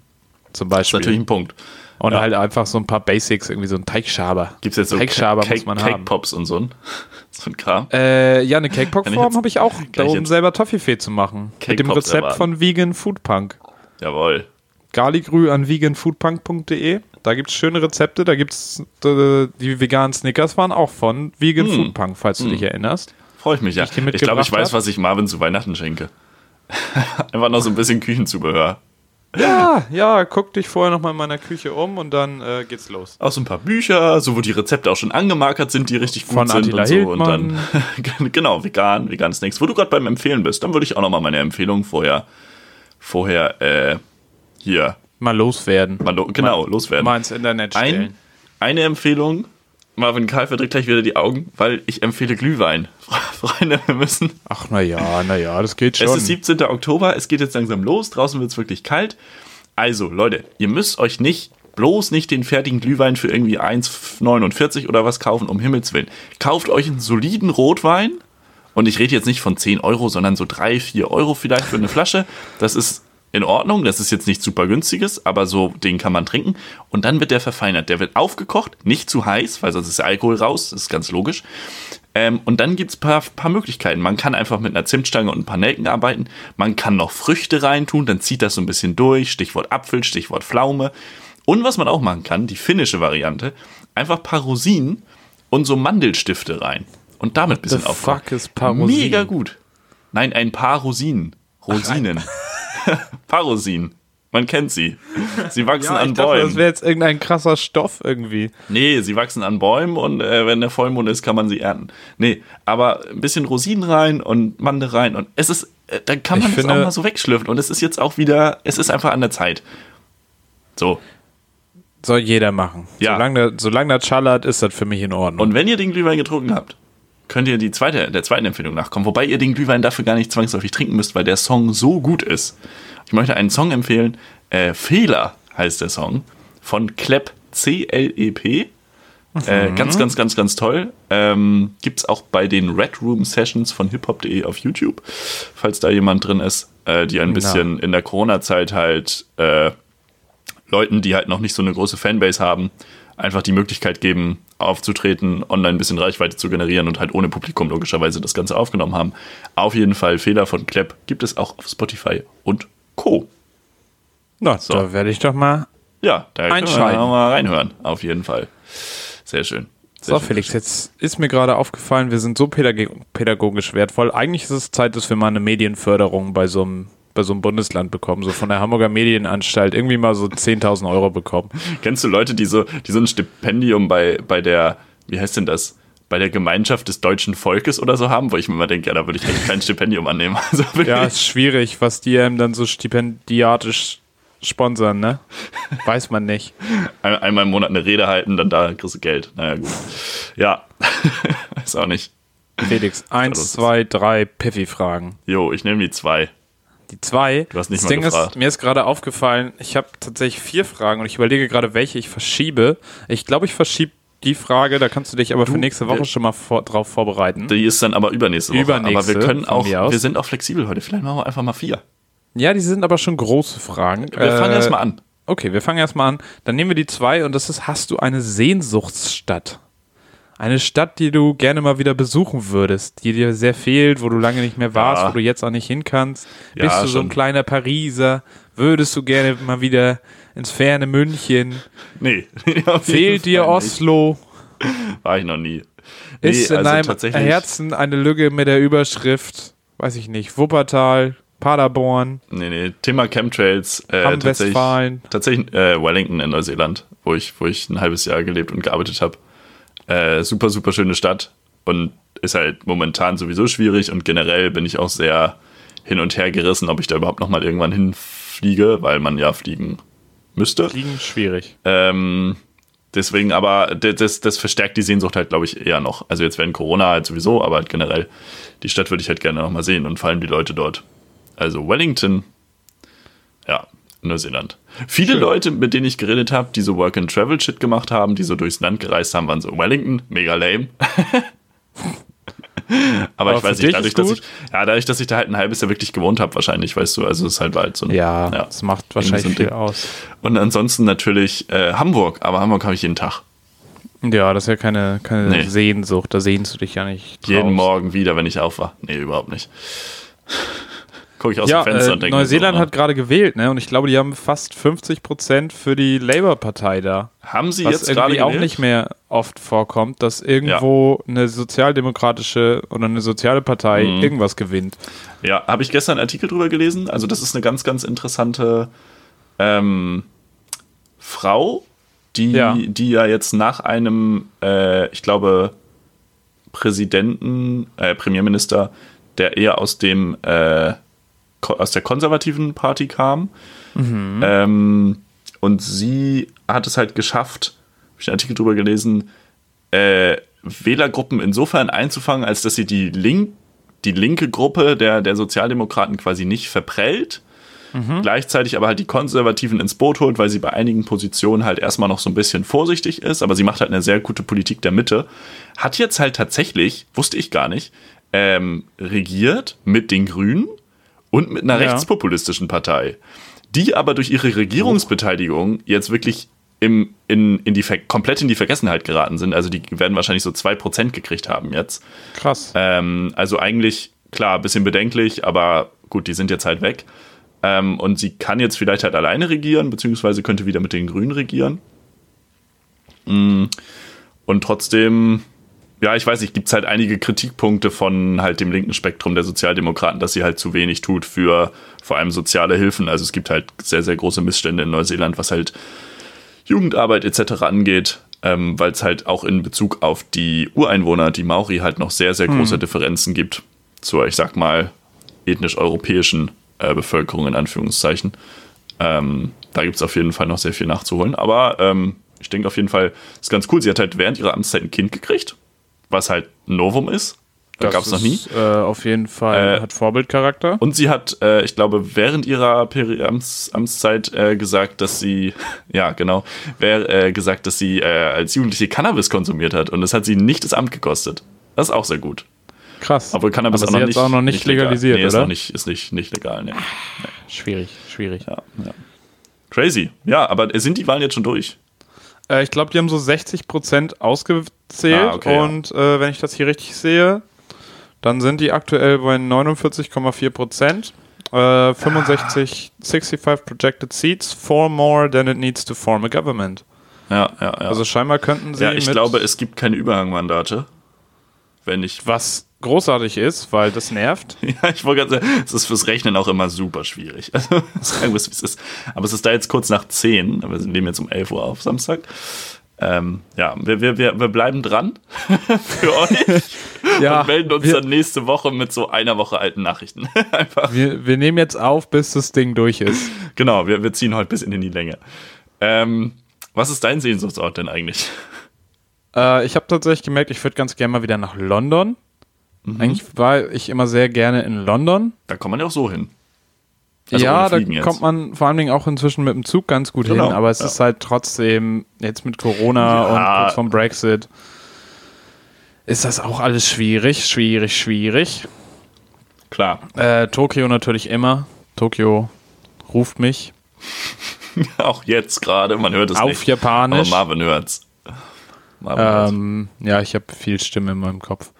Zum Beispiel. Das ist natürlich ein Punkt. Und ja. halt einfach so ein paar Basics, irgendwie so ein Teigschaber. Gibt es jetzt so Teigschaber Cake, muss man Cake haben. Pops und so ein, so ein Kram? Äh, ja, eine Cake Pop Form habe ich auch, da um selber Toffifee zu machen. Cake mit dem Pops Rezept erwarten. von Vegan Food Punk. Jawohl. Garligrü an veganfoodpunk.de. Da gibt es schöne Rezepte. Da gibt es äh, die veganen Snickers waren auch von Vegan mm. Food Punk, falls du mm. dich erinnerst. Freue ich mich ja. Ich, ich glaube, ich weiß, was ich Marvin zu Weihnachten schenke. Einfach noch so ein bisschen Küchenzubehör. Ja, ja, guck dich vorher noch mal in meiner Küche um und dann äh, geht's los. Auch so ein paar Bücher, so wo die Rezepte auch schon angemarkert sind, die richtig gut Von sind Attila und so. Hildmann. Und dann, genau, vegan, vegan Snacks. Wo du gerade beim Empfehlen bist, dann würde ich auch noch mal meine Empfehlung vorher, vorher, äh, hier. Mal loswerden. Mal lo genau, mal, loswerden. Mal ins Internet stellen. Ein, eine Empfehlung Marvin Karl verdrückt gleich wieder die Augen, weil ich empfehle Glühwein. Freunde, wir müssen. Ach, naja, naja, das geht schon. Es ist 17. Oktober, es geht jetzt langsam los, draußen wird es wirklich kalt. Also, Leute, ihr müsst euch nicht, bloß nicht den fertigen Glühwein für irgendwie 1,49 oder was kaufen, um Himmels Willen. Kauft euch einen soliden Rotwein. Und ich rede jetzt nicht von 10 Euro, sondern so 3, 4 Euro vielleicht für eine Flasche. Das ist in Ordnung. Das ist jetzt nicht super günstiges, aber so den kann man trinken. Und dann wird der verfeinert. Der wird aufgekocht, nicht zu heiß, weil sonst ist der Alkohol raus. Das ist ganz logisch. Ähm, und dann gibt es ein paar, paar Möglichkeiten. Man kann einfach mit einer Zimtstange und ein paar Nelken arbeiten. Man kann noch Früchte reintun, dann zieht das so ein bisschen durch. Stichwort Apfel, Stichwort Pflaume. Und was man auch machen kann, die finnische Variante, einfach ein paar Rosinen und so Mandelstifte rein. Und damit ein bisschen aufkochen. Mega gut. Nein, ein paar Rosinen. Rosinen. Ach, Parosin. Man kennt sie. Sie wachsen ja, an Bäumen. Dachte, das wäre jetzt irgendein krasser Stoff irgendwie. Nee, sie wachsen an Bäumen und äh, wenn der Vollmond ist, kann man sie ernten. Nee, aber ein bisschen Rosinen rein und Mande rein und es ist, äh, dann kann man es auch mal so wegschlürfen und es ist jetzt auch wieder, es ist einfach an der Zeit. So. Soll jeder machen. Ja. Solange, solange das schallert, ist das für mich in Ordnung. Und wenn ihr den Glühwein getrunken habt, könnt ihr die zweite, der zweiten Empfehlung nachkommen. Wobei ihr den Glühwein dafür gar nicht zwangsläufig trinken müsst, weil der Song so gut ist. Ich möchte einen Song empfehlen. Äh, Fehler heißt der Song. Von Klepp, C-L-E-P. Äh, mhm. ganz, ganz, ganz, ganz toll. Ähm, Gibt es auch bei den Red Room Sessions von hiphop.de auf YouTube, falls da jemand drin ist, äh, die ein bisschen in der Corona-Zeit halt äh, Leuten, die halt noch nicht so eine große Fanbase haben, einfach die Möglichkeit geben, aufzutreten, online ein bisschen Reichweite zu generieren und halt ohne Publikum logischerweise das Ganze aufgenommen haben. Auf jeden Fall Fehler von Klepp gibt es auch auf Spotify und Co. Na, so. da werde ich doch mal ja, da einschalten. mal reinhören, auf jeden Fall. Sehr schön. So, Felix, jetzt ist mir gerade aufgefallen, wir sind so pädagogisch wertvoll. Eigentlich ist es Zeit, dass wir mal eine Medienförderung bei so einem bei so einem Bundesland bekommen, so von der Hamburger Medienanstalt irgendwie mal so 10.000 Euro bekommen. Kennst du Leute, die so, die so ein Stipendium bei, bei der, wie heißt denn das? Bei der Gemeinschaft des deutschen Volkes oder so haben, wo ich mir immer denke, ja, da würde ich eigentlich kein Stipendium annehmen. Also ja, ist schwierig, was die einem dann so stipendiatisch sponsern, ne? Weiß man nicht. Ein, einmal im Monat eine Rede halten, dann da kriegst du Geld. Naja, gut. Ja, weiß auch nicht. Felix, eins, zwei, drei Piffy-Fragen. Jo, ich nehme die zwei. Die zwei. Du hast nicht das mal Ding gefragt. ist, mir ist gerade aufgefallen, ich habe tatsächlich vier Fragen und ich überlege gerade, welche ich verschiebe. Ich glaube, ich verschiebe die Frage, da kannst du dich aber du, für nächste Woche schon mal vor, drauf vorbereiten. Die ist dann aber übernächste Woche. Übernächste, aber wir können auch, wir sind auch flexibel heute. Vielleicht machen wir einfach mal vier. Ja, die sind aber schon große Fragen. Wir äh, fangen erstmal an. Okay, wir fangen erstmal an. Dann nehmen wir die zwei und das ist, hast du eine Sehnsuchtsstadt? Eine Stadt, die du gerne mal wieder besuchen würdest, die dir sehr fehlt, wo du lange nicht mehr warst, ja. wo du jetzt auch nicht hin kannst. Ja, Bist du schon. so ein kleiner Pariser? Würdest du gerne mal wieder ins ferne München? Nee. Fehlt dir Oslo? War ich noch nie. Nee, ist in also deinem Herzen eine Lücke mit der Überschrift, weiß ich nicht, Wuppertal, Paderborn. Nee, nee, Thema Chemtrails. Äh, tatsächlich, tatsächlich äh, Wellington in Neuseeland, wo ich, wo ich ein halbes Jahr gelebt und gearbeitet habe. Äh, super, super schöne Stadt und ist halt momentan sowieso schwierig und generell bin ich auch sehr hin und her gerissen, ob ich da überhaupt nochmal irgendwann hinfliege, weil man ja fliegen müsste. Fliegen schwierig. Ähm, deswegen aber, das, das verstärkt die Sehnsucht halt, glaube ich, eher noch. Also jetzt während Corona halt sowieso, aber halt generell, die Stadt würde ich halt gerne nochmal sehen und vor allem die Leute dort. Also Wellington, ja, Neuseeland. Viele Schön. Leute, mit denen ich geredet habe, die so Work-and-Travel-Shit gemacht haben, die so durchs Land gereist haben, waren so Wellington, mega lame. Aber, Aber ich weiß nicht, dadurch dass ich, ja, dadurch, dass ich da halt ein halbes Jahr wirklich gewohnt habe, wahrscheinlich, weißt du, also es ist halt halt so ein, Ja, ja das macht wahrscheinlich so viel Ding. aus. Und ansonsten natürlich äh, Hamburg, aber Hamburg habe ich jeden Tag. Ja, das ist ja keine, keine nee. Sehnsucht, da sehnst du dich ja nicht. Draus. Jeden Morgen wieder, wenn ich aufwache. Nee, überhaupt nicht gucke ich aus ja, dem Fenster äh, und denke Neuseeland so, hat gerade gewählt, ne? Und ich glaube, die haben fast 50 Prozent für die Labour-Partei da. Haben sie was jetzt gerade gewählt? auch nicht mehr oft vorkommt, dass irgendwo ja. eine sozialdemokratische oder eine soziale Partei mhm. irgendwas gewinnt. Ja, habe ich gestern einen Artikel drüber gelesen. Also das ist eine ganz, ganz interessante ähm, Frau, die ja. die ja jetzt nach einem, äh, ich glaube, Präsidenten, äh, Premierminister, der eher aus dem äh, aus der konservativen Party kam. Mhm. Ähm, und sie hat es halt geschafft, habe ich einen Artikel drüber gelesen, äh, Wählergruppen insofern einzufangen, als dass sie die, Link, die linke Gruppe der, der Sozialdemokraten quasi nicht verprellt. Mhm. Gleichzeitig aber halt die Konservativen ins Boot holt, weil sie bei einigen Positionen halt erstmal noch so ein bisschen vorsichtig ist, aber sie macht halt eine sehr gute Politik der Mitte. Hat jetzt halt tatsächlich, wusste ich gar nicht, ähm, regiert mit den Grünen und mit einer ja. rechtspopulistischen Partei, die aber durch ihre Regierungsbeteiligung jetzt wirklich im, in, in die komplett in die Vergessenheit geraten sind. Also die werden wahrscheinlich so 2% gekriegt haben jetzt. Krass. Ähm, also eigentlich, klar, ein bisschen bedenklich, aber gut, die sind jetzt halt weg. Ähm, und sie kann jetzt vielleicht halt alleine regieren, beziehungsweise könnte wieder mit den Grünen regieren. Mm. Und trotzdem ja, ich weiß nicht, gibt es halt einige Kritikpunkte von halt dem linken Spektrum der Sozialdemokraten, dass sie halt zu wenig tut für vor allem soziale Hilfen. Also es gibt halt sehr, sehr große Missstände in Neuseeland, was halt Jugendarbeit etc. angeht, ähm, weil es halt auch in Bezug auf die Ureinwohner, die Maori, halt noch sehr, sehr große hm. Differenzen gibt zur, ich sag mal, ethnisch-europäischen äh, Bevölkerung in Anführungszeichen. Ähm, da gibt es auf jeden Fall noch sehr viel nachzuholen. Aber ähm, ich denke auf jeden Fall, ist ganz cool. Sie hat halt während ihrer Amtszeit ein Kind gekriegt was halt Novum ist. Das gab es noch nie. Äh, auf jeden Fall äh, hat Vorbildcharakter. Und sie hat, äh, ich glaube, während ihrer Peri Amts Amtszeit äh, gesagt, dass sie, ja genau, wär, äh, gesagt, dass sie äh, als Jugendliche Cannabis konsumiert hat. Und das hat sie nicht das Amt gekostet. Das ist auch sehr gut. Krass. Obwohl Cannabis Aber auch, noch nicht, auch noch nicht, nicht legalisiert, nee, oder? Ist noch nicht, ist nicht, nicht legal, nee. nee. Schwierig, schwierig. Ja, ja. Crazy. Ja, aber sind die Wahlen jetzt schon durch? Äh, ich glaube, die haben so 60 Prozent ausgezählt. Ah, okay, und ja. äh, wenn ich das hier richtig sehe, dann sind die aktuell bei 49,4 Prozent. Äh, 65, ah. 65 projected seats, four more than it needs to form a government. Ja, ja, ja. Also scheinbar könnten sie. Ja, ich glaube, es gibt keine Überhangmandate. Wenn ich. Was großartig ist, weil das nervt. ja, ich wollte gerade sagen, es ist fürs Rechnen auch immer super schwierig. Also, sagen wir es, wie es ist. Aber es ist da jetzt kurz nach 10. Wir nehmen jetzt um 11 Uhr auf Samstag. Ähm, ja, wir, wir, wir, wir bleiben dran für euch ja, und melden uns wir, dann nächste Woche mit so einer Woche alten Nachrichten. Einfach. Wir, wir nehmen jetzt auf, bis das Ding durch ist. Genau, wir, wir ziehen heute bis in die Länge. Ähm, was ist dein Sehnsuchtsort denn eigentlich? Äh, ich habe tatsächlich gemerkt, ich würde ganz gerne mal wieder nach London. Mhm. Eigentlich war ich immer sehr gerne in London. Da kommt man ja auch so hin. Also ja, da jetzt. kommt man vor allen Dingen auch inzwischen mit dem Zug ganz gut genau, hin, aber es ja. ist halt trotzdem jetzt mit Corona ja. und kurz vom Brexit ist das auch alles schwierig, schwierig, schwierig. Klar. Äh, Tokio natürlich immer. Tokio ruft mich. auch jetzt gerade, man hört es Auf nicht. Auf Japanisch. Aber Marvin hört's. Marvin ähm, hört's. Ja, ich habe viel Stimme in meinem Kopf.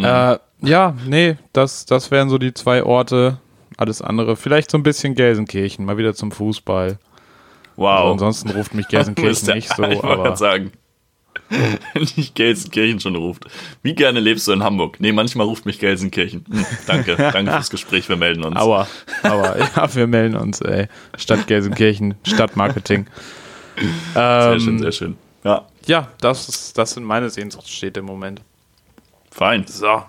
Mhm. Äh, ja, nee, das, das wären so die zwei Orte, alles andere. Vielleicht so ein bisschen Gelsenkirchen, mal wieder zum Fußball. Wow. Also ansonsten ruft mich Gelsenkirchen nicht so. Ich wollte sagen. nicht Gelsenkirchen schon ruft. Wie gerne lebst du in Hamburg? Nee, manchmal ruft mich Gelsenkirchen. Hm, danke, danke fürs Gespräch, wir melden uns. Aua, aua, ja, wir melden uns, ey. Stadt Gelsenkirchen, Stadtmarketing. sehr ähm, schön, sehr schön. Ja. Ja, das, ist, das sind meine Sehnsuchtsstädte im Moment. Fein. So,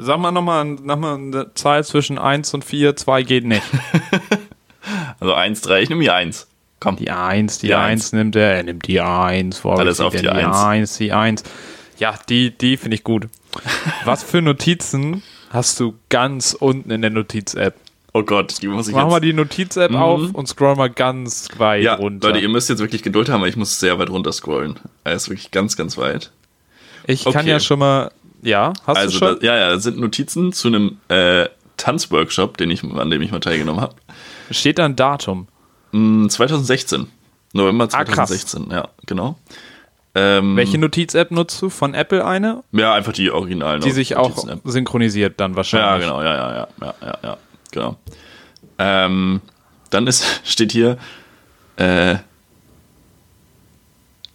Sag mal nochmal noch eine Zahl zwischen 1 und 4, 2 geht nicht. also 1, 3, ich nehme die 1. Komm. Die 1, die, die 1. 1 nimmt er, er nimmt die 1. Vor Alles auf die, die 1. 1. Die 1, Ja, die, die finde ich gut. Was für Notizen hast du ganz unten in der Notiz-App? Oh Gott, die muss ich Mach jetzt... mal die Notiz-App mhm. auf und scroll mal ganz weit ja, runter. Leute, ihr müsst jetzt wirklich Geduld haben, weil ich muss sehr weit runter scrollen. Er ist wirklich ganz, ganz weit. Ich okay. kann ja schon mal ja, hast also du schon? Da, ja, ja, das sind Notizen zu einem äh, Tanzworkshop, den ich, an dem ich mal teilgenommen habe. Steht da ein Datum? 2016. Mm, November 2016, ah, ja, genau. Ähm, Welche Notiz-App nutzt du? Von Apple eine? Ja, einfach die originalen. Die sich auch synchronisiert dann wahrscheinlich. Ja, genau, ja, ja, ja, ja, ja, ja genau. Ähm, dann ist, steht hier, äh,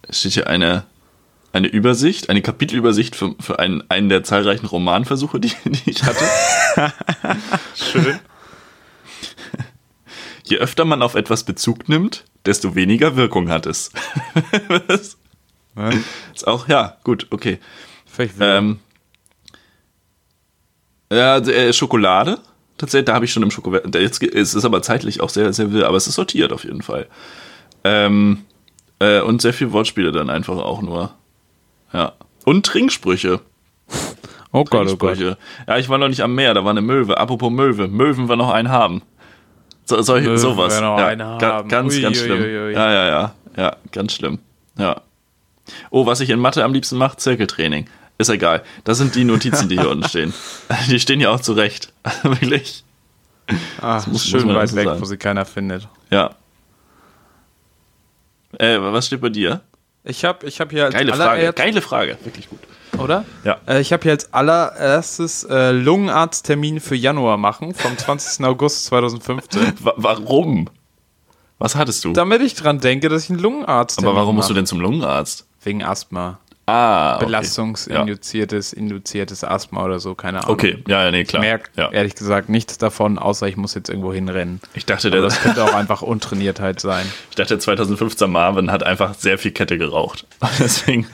steht hier eine eine Übersicht, eine Kapitelübersicht für, für einen, einen der zahlreichen Romanversuche, die, die ich hatte. Schön. Je öfter man auf etwas Bezug nimmt, desto weniger Wirkung hat es. Was? Ist auch, ja, gut, okay. Ähm, ja, äh, Schokolade. Tatsächlich, da habe ich schon im Schokolade. Jetzt es ist aber zeitlich auch sehr, sehr wild, aber es ist sortiert auf jeden Fall. Ähm, äh, und sehr viel Wortspiele dann einfach auch nur. Ja. Und Trinksprüche. Oh Gott, oh Gott. Ja, ich war noch nicht am Meer, da war eine Möwe. Apropos Möwe, Möwen wir noch einen haben. So, solche, Möwen sowas. noch ja, einen haben. Ganz, ui, ganz schlimm. Ui, ui, ja, ja, ja. Ja, ganz schlimm. Ja. Oh, was ich in Mathe am liebsten mache, Zirkeltraining. Ist egal. Das sind die Notizen, die hier unten stehen. Die stehen ja auch zurecht. Wirklich. Ach, muss, schön muss weit weg, sagen. wo sie keiner findet. Ja. Äh, was steht bei dir? Ich habe ich hab hier als Geile Frage, geile Frage, wirklich gut. Oder? Ja. Äh, ich habe hier als allererstes äh, Lungenarzttermin für Januar machen, vom 20. August 2015. warum? Was hattest du? Damit ich dran denke, dass ich einen Lungenarzt Aber warum musst du denn zum Lungenarzt? Wegen Asthma. Ah, okay. Belastungsinduziertes, ja. induziertes Asthma oder so, keine Ahnung. Okay, ja, ja nee, klar. Ich merke ja. ehrlich gesagt nichts davon, außer ich muss jetzt irgendwo hinrennen. Ich dachte, der, das könnte auch einfach Untrainiertheit sein. Ich dachte, 2015 Marvin hat einfach sehr viel Kette geraucht. Deswegen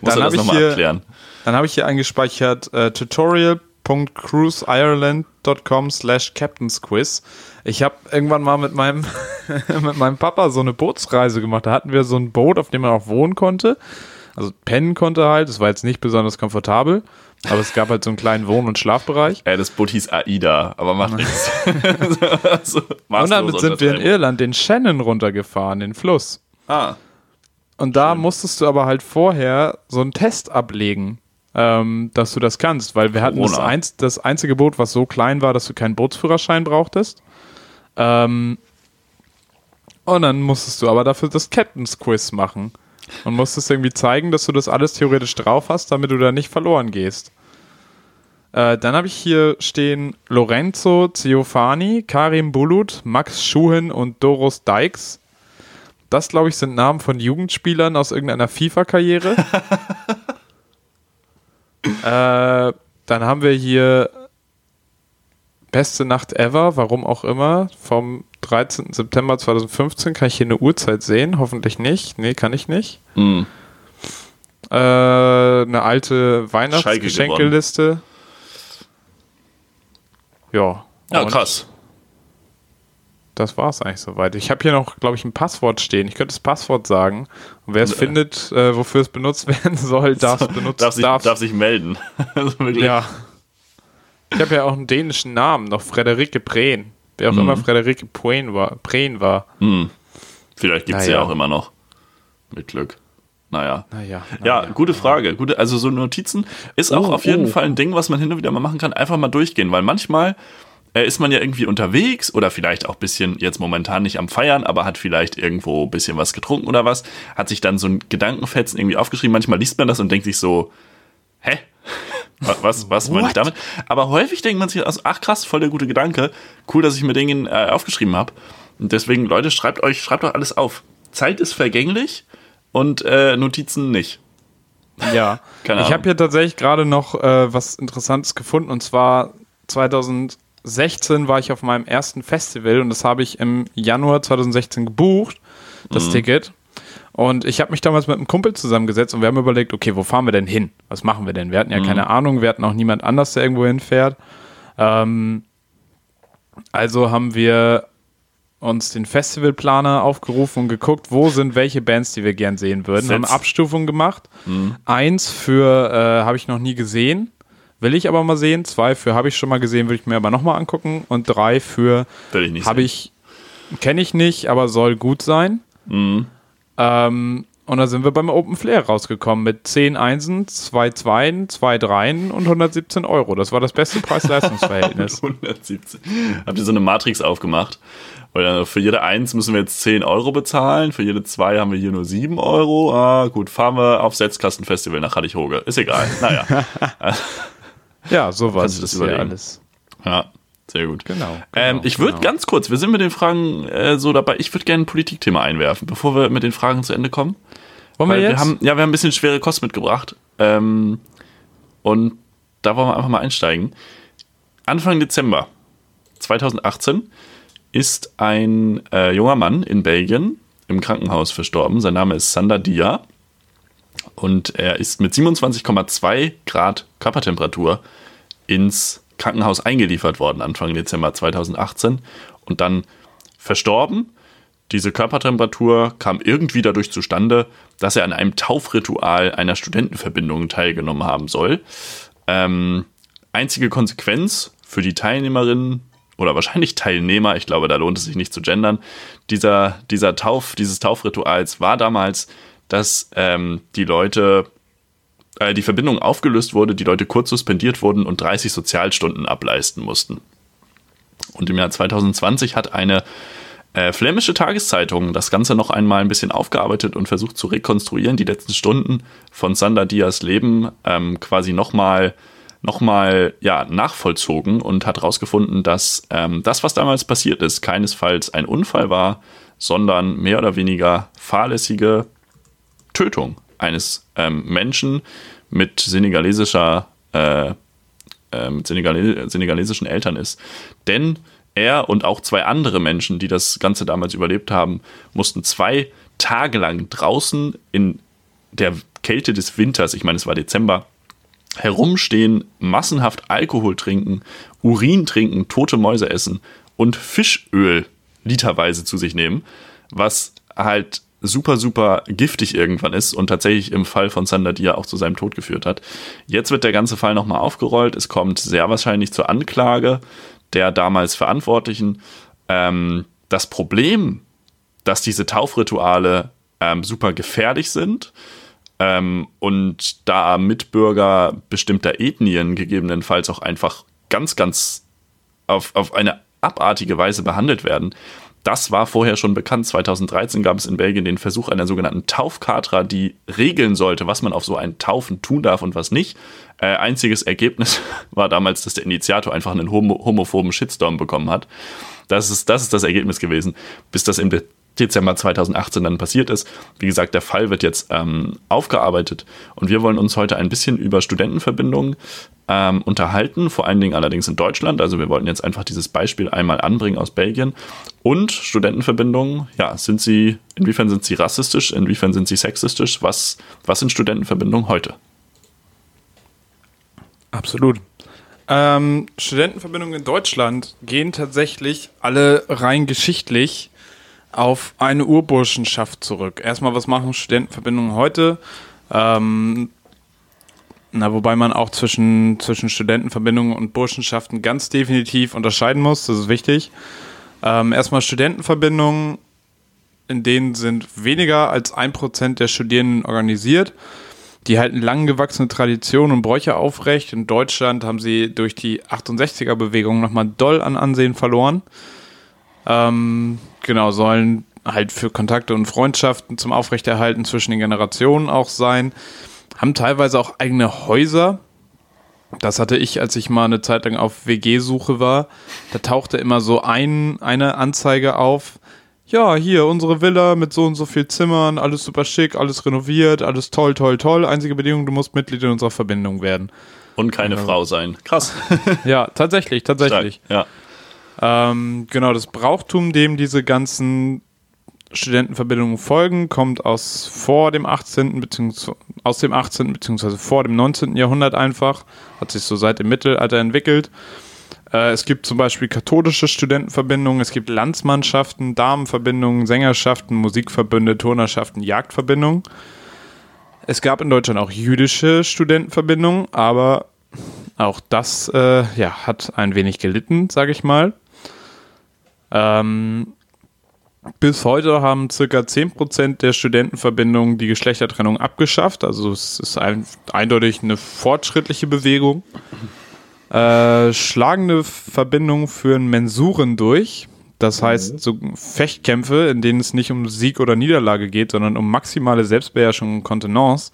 muss dann er das nochmal abklären. Dann habe ich hier eingespeichert äh, tutorial.cruiseireland.com slash captainsquiz. Ich habe irgendwann mal mit meinem, mit meinem Papa so eine Bootsreise gemacht. Da hatten wir so ein Boot, auf dem man auch wohnen konnte. Also pennen konnte halt, es war jetzt nicht besonders komfortabel, aber es gab halt so einen kleinen Wohn- und Schlafbereich. Ja, das Boot hieß AIDA, aber macht nichts. also, und damit sind wir in Irland den Shannon runtergefahren, den Fluss. Ah. Und da Schön. musstest du aber halt vorher so einen Test ablegen, ähm, dass du das kannst, weil wir hatten das, einz das, einzige Boot, was so klein war, dass du keinen Bootsführerschein brauchtest. Ähm, und dann musstest du aber dafür das Captain's Quiz machen und musstest irgendwie zeigen, dass du das alles theoretisch drauf hast, damit du da nicht verloren gehst. Äh, dann habe ich hier stehen Lorenzo Ziofani, Karim Bulut, Max Schuhen und Doros Dykes. Das, glaube ich, sind Namen von Jugendspielern aus irgendeiner FIFA-Karriere. äh, dann haben wir hier Beste Nacht ever, warum auch immer, vom 13. September 2015. Kann ich hier eine Uhrzeit sehen? Hoffentlich nicht. Nee, kann ich nicht. Mm. Äh, eine alte Weihnachtsgeschenkeliste. Ja. Ja, krass. Das war es eigentlich soweit. Ich habe hier noch, glaube ich, ein Passwort stehen. Ich könnte das Passwort sagen. Und wer es äh. findet, äh, wofür es benutzt werden soll, darf es benutzen. Darf sich, darf, sich melden. also ja. Ich habe ja auch einen dänischen Namen, noch Frederike Prehn. Wer auch mhm. immer Frederike Prehn war. Prehn war. Mhm. Vielleicht gibt es naja. ja auch immer noch. Mit Glück. Naja. naja, naja. Ja, gute Frage. Gute, also so Notizen ist auch oh, auf jeden oh. Fall ein Ding, was man hin und wieder mal machen kann. Einfach mal durchgehen, weil manchmal äh, ist man ja irgendwie unterwegs oder vielleicht auch ein bisschen jetzt momentan nicht am Feiern, aber hat vielleicht irgendwo ein bisschen was getrunken oder was, hat sich dann so ein Gedankenfetzen irgendwie aufgeschrieben. Manchmal liest man das und denkt sich so, hä? Was, was meine ich damit? Aber häufig denkt man sich, also, ach krass, voll der gute Gedanke. Cool, dass ich mir den äh, aufgeschrieben habe. Und deswegen, Leute, schreibt euch, schreibt doch alles auf. Zeit ist vergänglich und äh, Notizen nicht. Ja, ich habe hier tatsächlich gerade noch äh, was Interessantes gefunden und zwar 2016 war ich auf meinem ersten Festival und das habe ich im Januar 2016 gebucht, das mhm. Ticket. Und ich habe mich damals mit einem Kumpel zusammengesetzt und wir haben überlegt, okay, wo fahren wir denn hin? Was machen wir denn? Wir hatten ja mhm. keine Ahnung, wir hatten auch niemand anders, der irgendwo hinfährt. Ähm, also haben wir uns den Festivalplaner aufgerufen und geguckt, wo sind welche Bands, die wir gern sehen würden. Sitz. Haben Abstufungen gemacht. Mhm. Eins für äh, habe ich noch nie gesehen, will ich aber mal sehen. Zwei für habe ich schon mal gesehen, will ich mir aber nochmal angucken. Und drei für habe ich, kenne ich nicht, aber soll gut sein. Mhm. Ähm, und da sind wir beim Open Flair rausgekommen mit 10 Einsen, 2 Zweien, 2 Dreien und 117 Euro. Das war das beste Preis-Leistungs-Verhältnis. 117. Habt ihr so eine Matrix aufgemacht? Weil für jede Eins müssen wir jetzt 10 Euro bezahlen, für jede zwei haben wir hier nur 7 Euro. Ah, gut, fahren wir auf Setzkastenfestival nach Hallighoge. Ist egal. Naja. ja, so war es das überlegen. alles. Ja, sehr gut. Genau. genau ähm, ich würde genau. ganz kurz, wir sind mit den Fragen äh, so dabei, ich würde gerne ein Politikthema einwerfen, bevor wir mit den Fragen zu Ende kommen. Wollen wir jetzt? Wir haben, ja, wir haben ein bisschen schwere Kost mitgebracht. Ähm, und da wollen wir einfach mal einsteigen. Anfang Dezember 2018 ist ein äh, junger Mann in Belgien im Krankenhaus verstorben. Sein Name ist Sander Dia und er ist mit 27,2 Grad Körpertemperatur ins Krankenhaus eingeliefert worden Anfang Dezember 2018 und dann verstorben. Diese Körpertemperatur kam irgendwie dadurch zustande, dass er an einem Taufritual einer Studentenverbindung teilgenommen haben soll. Ähm, einzige Konsequenz für die Teilnehmerinnen oder wahrscheinlich Teilnehmer, ich glaube, da lohnt es sich nicht zu gendern, dieser, dieser Tauf, dieses Taufrituals war damals, dass ähm, die Leute, äh, die Verbindung aufgelöst wurde, die Leute kurz suspendiert wurden und 30 Sozialstunden ableisten mussten. Und im Jahr 2020 hat eine äh, flämische Tageszeitung das Ganze noch einmal ein bisschen aufgearbeitet und versucht zu rekonstruieren, die letzten Stunden von Sander Dias Leben ähm, quasi nochmal nochmal ja, nachvollzogen und hat herausgefunden, dass ähm, das, was damals passiert ist, keinesfalls ein Unfall war, sondern mehr oder weniger fahrlässige Tötung eines ähm, Menschen mit senegalesischer äh, äh, mit Senegale senegalesischen Eltern ist. Denn er und auch zwei andere Menschen, die das Ganze damals überlebt haben, mussten zwei Tage lang draußen in der Kälte des Winters, ich meine, es war Dezember, herumstehen, massenhaft Alkohol trinken, Urin trinken, tote Mäuse essen und Fischöl literweise zu sich nehmen, was halt super, super giftig irgendwann ist und tatsächlich im Fall von Sander Dia auch zu seinem Tod geführt hat. Jetzt wird der ganze Fall nochmal aufgerollt. Es kommt sehr wahrscheinlich zur Anklage der damals Verantwortlichen. Ähm, das Problem, dass diese Taufrituale ähm, super gefährlich sind, ähm, und da Mitbürger bestimmter Ethnien gegebenenfalls auch einfach ganz, ganz auf, auf eine abartige Weise behandelt werden. Das war vorher schon bekannt. 2013 gab es in Belgien den Versuch einer sogenannten Taufkatra, die regeln sollte, was man auf so einen Taufen tun darf und was nicht. Äh, einziges Ergebnis war damals, dass der Initiator einfach einen homo homophoben Shitstorm bekommen hat. Das ist, das ist das Ergebnis gewesen, bis das im Dezember 2018 dann passiert ist. Wie gesagt, der Fall wird jetzt ähm, aufgearbeitet und wir wollen uns heute ein bisschen über Studentenverbindungen ähm, unterhalten, vor allen Dingen allerdings in Deutschland. Also wir wollten jetzt einfach dieses Beispiel einmal anbringen aus Belgien. Und Studentenverbindungen, ja, sind sie, inwiefern sind sie rassistisch, inwiefern sind sie sexistisch? Was, was sind Studentenverbindungen heute? Absolut. Ähm, Studentenverbindungen in Deutschland gehen tatsächlich alle rein geschichtlich auf eine Urburschenschaft zurück. Erstmal, was machen Studentenverbindungen heute? Ähm, na, wobei man auch zwischen, zwischen Studentenverbindungen und Burschenschaften ganz definitiv unterscheiden muss, das ist wichtig. Ähm, erstmal Studentenverbindungen, in denen sind weniger als ein Prozent der Studierenden organisiert. Die halten lang gewachsene Traditionen und Bräuche aufrecht. In Deutschland haben sie durch die 68er-Bewegung nochmal doll an Ansehen verloren. Ähm, genau, sollen halt für Kontakte und Freundschaften zum Aufrechterhalten zwischen den Generationen auch sein. Haben teilweise auch eigene Häuser. Das hatte ich, als ich mal eine Zeit lang auf WG-Suche war. Da tauchte immer so ein, eine Anzeige auf ja, hier unsere Villa mit so und so viel Zimmern, alles super schick, alles renoviert, alles toll, toll, toll. Einzige Bedingung, du musst Mitglied in unserer Verbindung werden. Und keine ja. Frau sein. Krass. ja, tatsächlich, tatsächlich. Stark. Ja. Ähm, genau, das Brauchtum, dem diese ganzen Studentenverbindungen folgen, kommt aus vor dem 18. beziehungsweise aus dem 18. beziehungsweise vor dem 19. Jahrhundert einfach, hat sich so seit dem Mittelalter entwickelt. Äh, es gibt zum Beispiel katholische Studentenverbindungen, es gibt Landsmannschaften, Damenverbindungen, Sängerschaften, Musikverbünde, Turnerschaften, Jagdverbindungen. Es gab in Deutschland auch jüdische Studentenverbindungen, aber auch das äh, ja, hat ein wenig gelitten, sage ich mal. Ähm, bis heute haben circa 10% der Studentenverbindungen die Geschlechtertrennung abgeschafft. Also es ist ein, eindeutig eine fortschrittliche Bewegung. Äh, schlagende Verbindungen führen Mensuren durch. Das mhm. heißt, so Fechtkämpfe, in denen es nicht um Sieg oder Niederlage geht, sondern um maximale Selbstbeherrschung und Kontenance.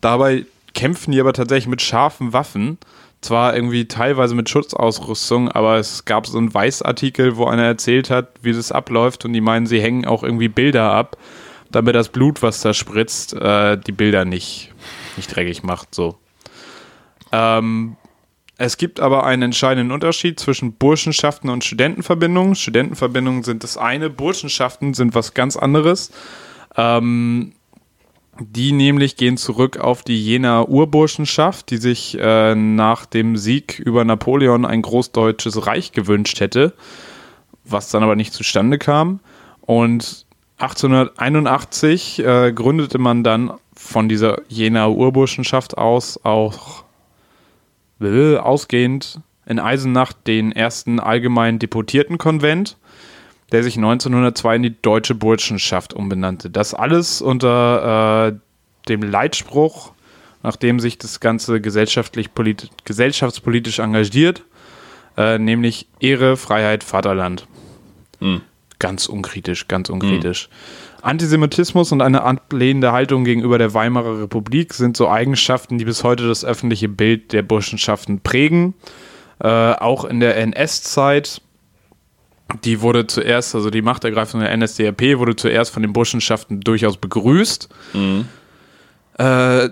Dabei kämpfen die aber tatsächlich mit scharfen Waffen. Zwar irgendwie teilweise mit Schutzausrüstung, aber es gab so einen Weißartikel, wo einer erzählt hat, wie das abläuft und die meinen, sie hängen auch irgendwie Bilder ab, damit das Blut, was da spritzt, äh, die Bilder nicht, nicht dreckig macht. So. Ähm, es gibt aber einen entscheidenden Unterschied zwischen Burschenschaften und Studentenverbindungen. Studentenverbindungen sind das eine, Burschenschaften sind was ganz anderes. Ähm, die nämlich gehen zurück auf die Jenaer Urburschenschaft, die sich äh, nach dem Sieg über Napoleon ein großdeutsches Reich gewünscht hätte, was dann aber nicht zustande kam. Und 1881 äh, gründete man dann von dieser Jenaer Urburschenschaft aus auch ausgehend in Eisenach den ersten allgemeinen Deputiertenkonvent, der sich 1902 in die Deutsche Burschenschaft umbenannte. Das alles unter äh, dem Leitspruch, nachdem sich das Ganze gesellschaftlich gesellschaftspolitisch engagiert, äh, nämlich Ehre, Freiheit, Vaterland. Mhm. Ganz unkritisch, ganz unkritisch. Mhm. Antisemitismus und eine ablehnende Haltung gegenüber der Weimarer Republik sind so Eigenschaften, die bis heute das öffentliche Bild der Burschenschaften prägen. Äh, auch in der NS-Zeit, die wurde zuerst, also die Machtergreifung der NSDAP wurde zuerst von den Burschenschaften durchaus begrüßt. Mhm. Äh,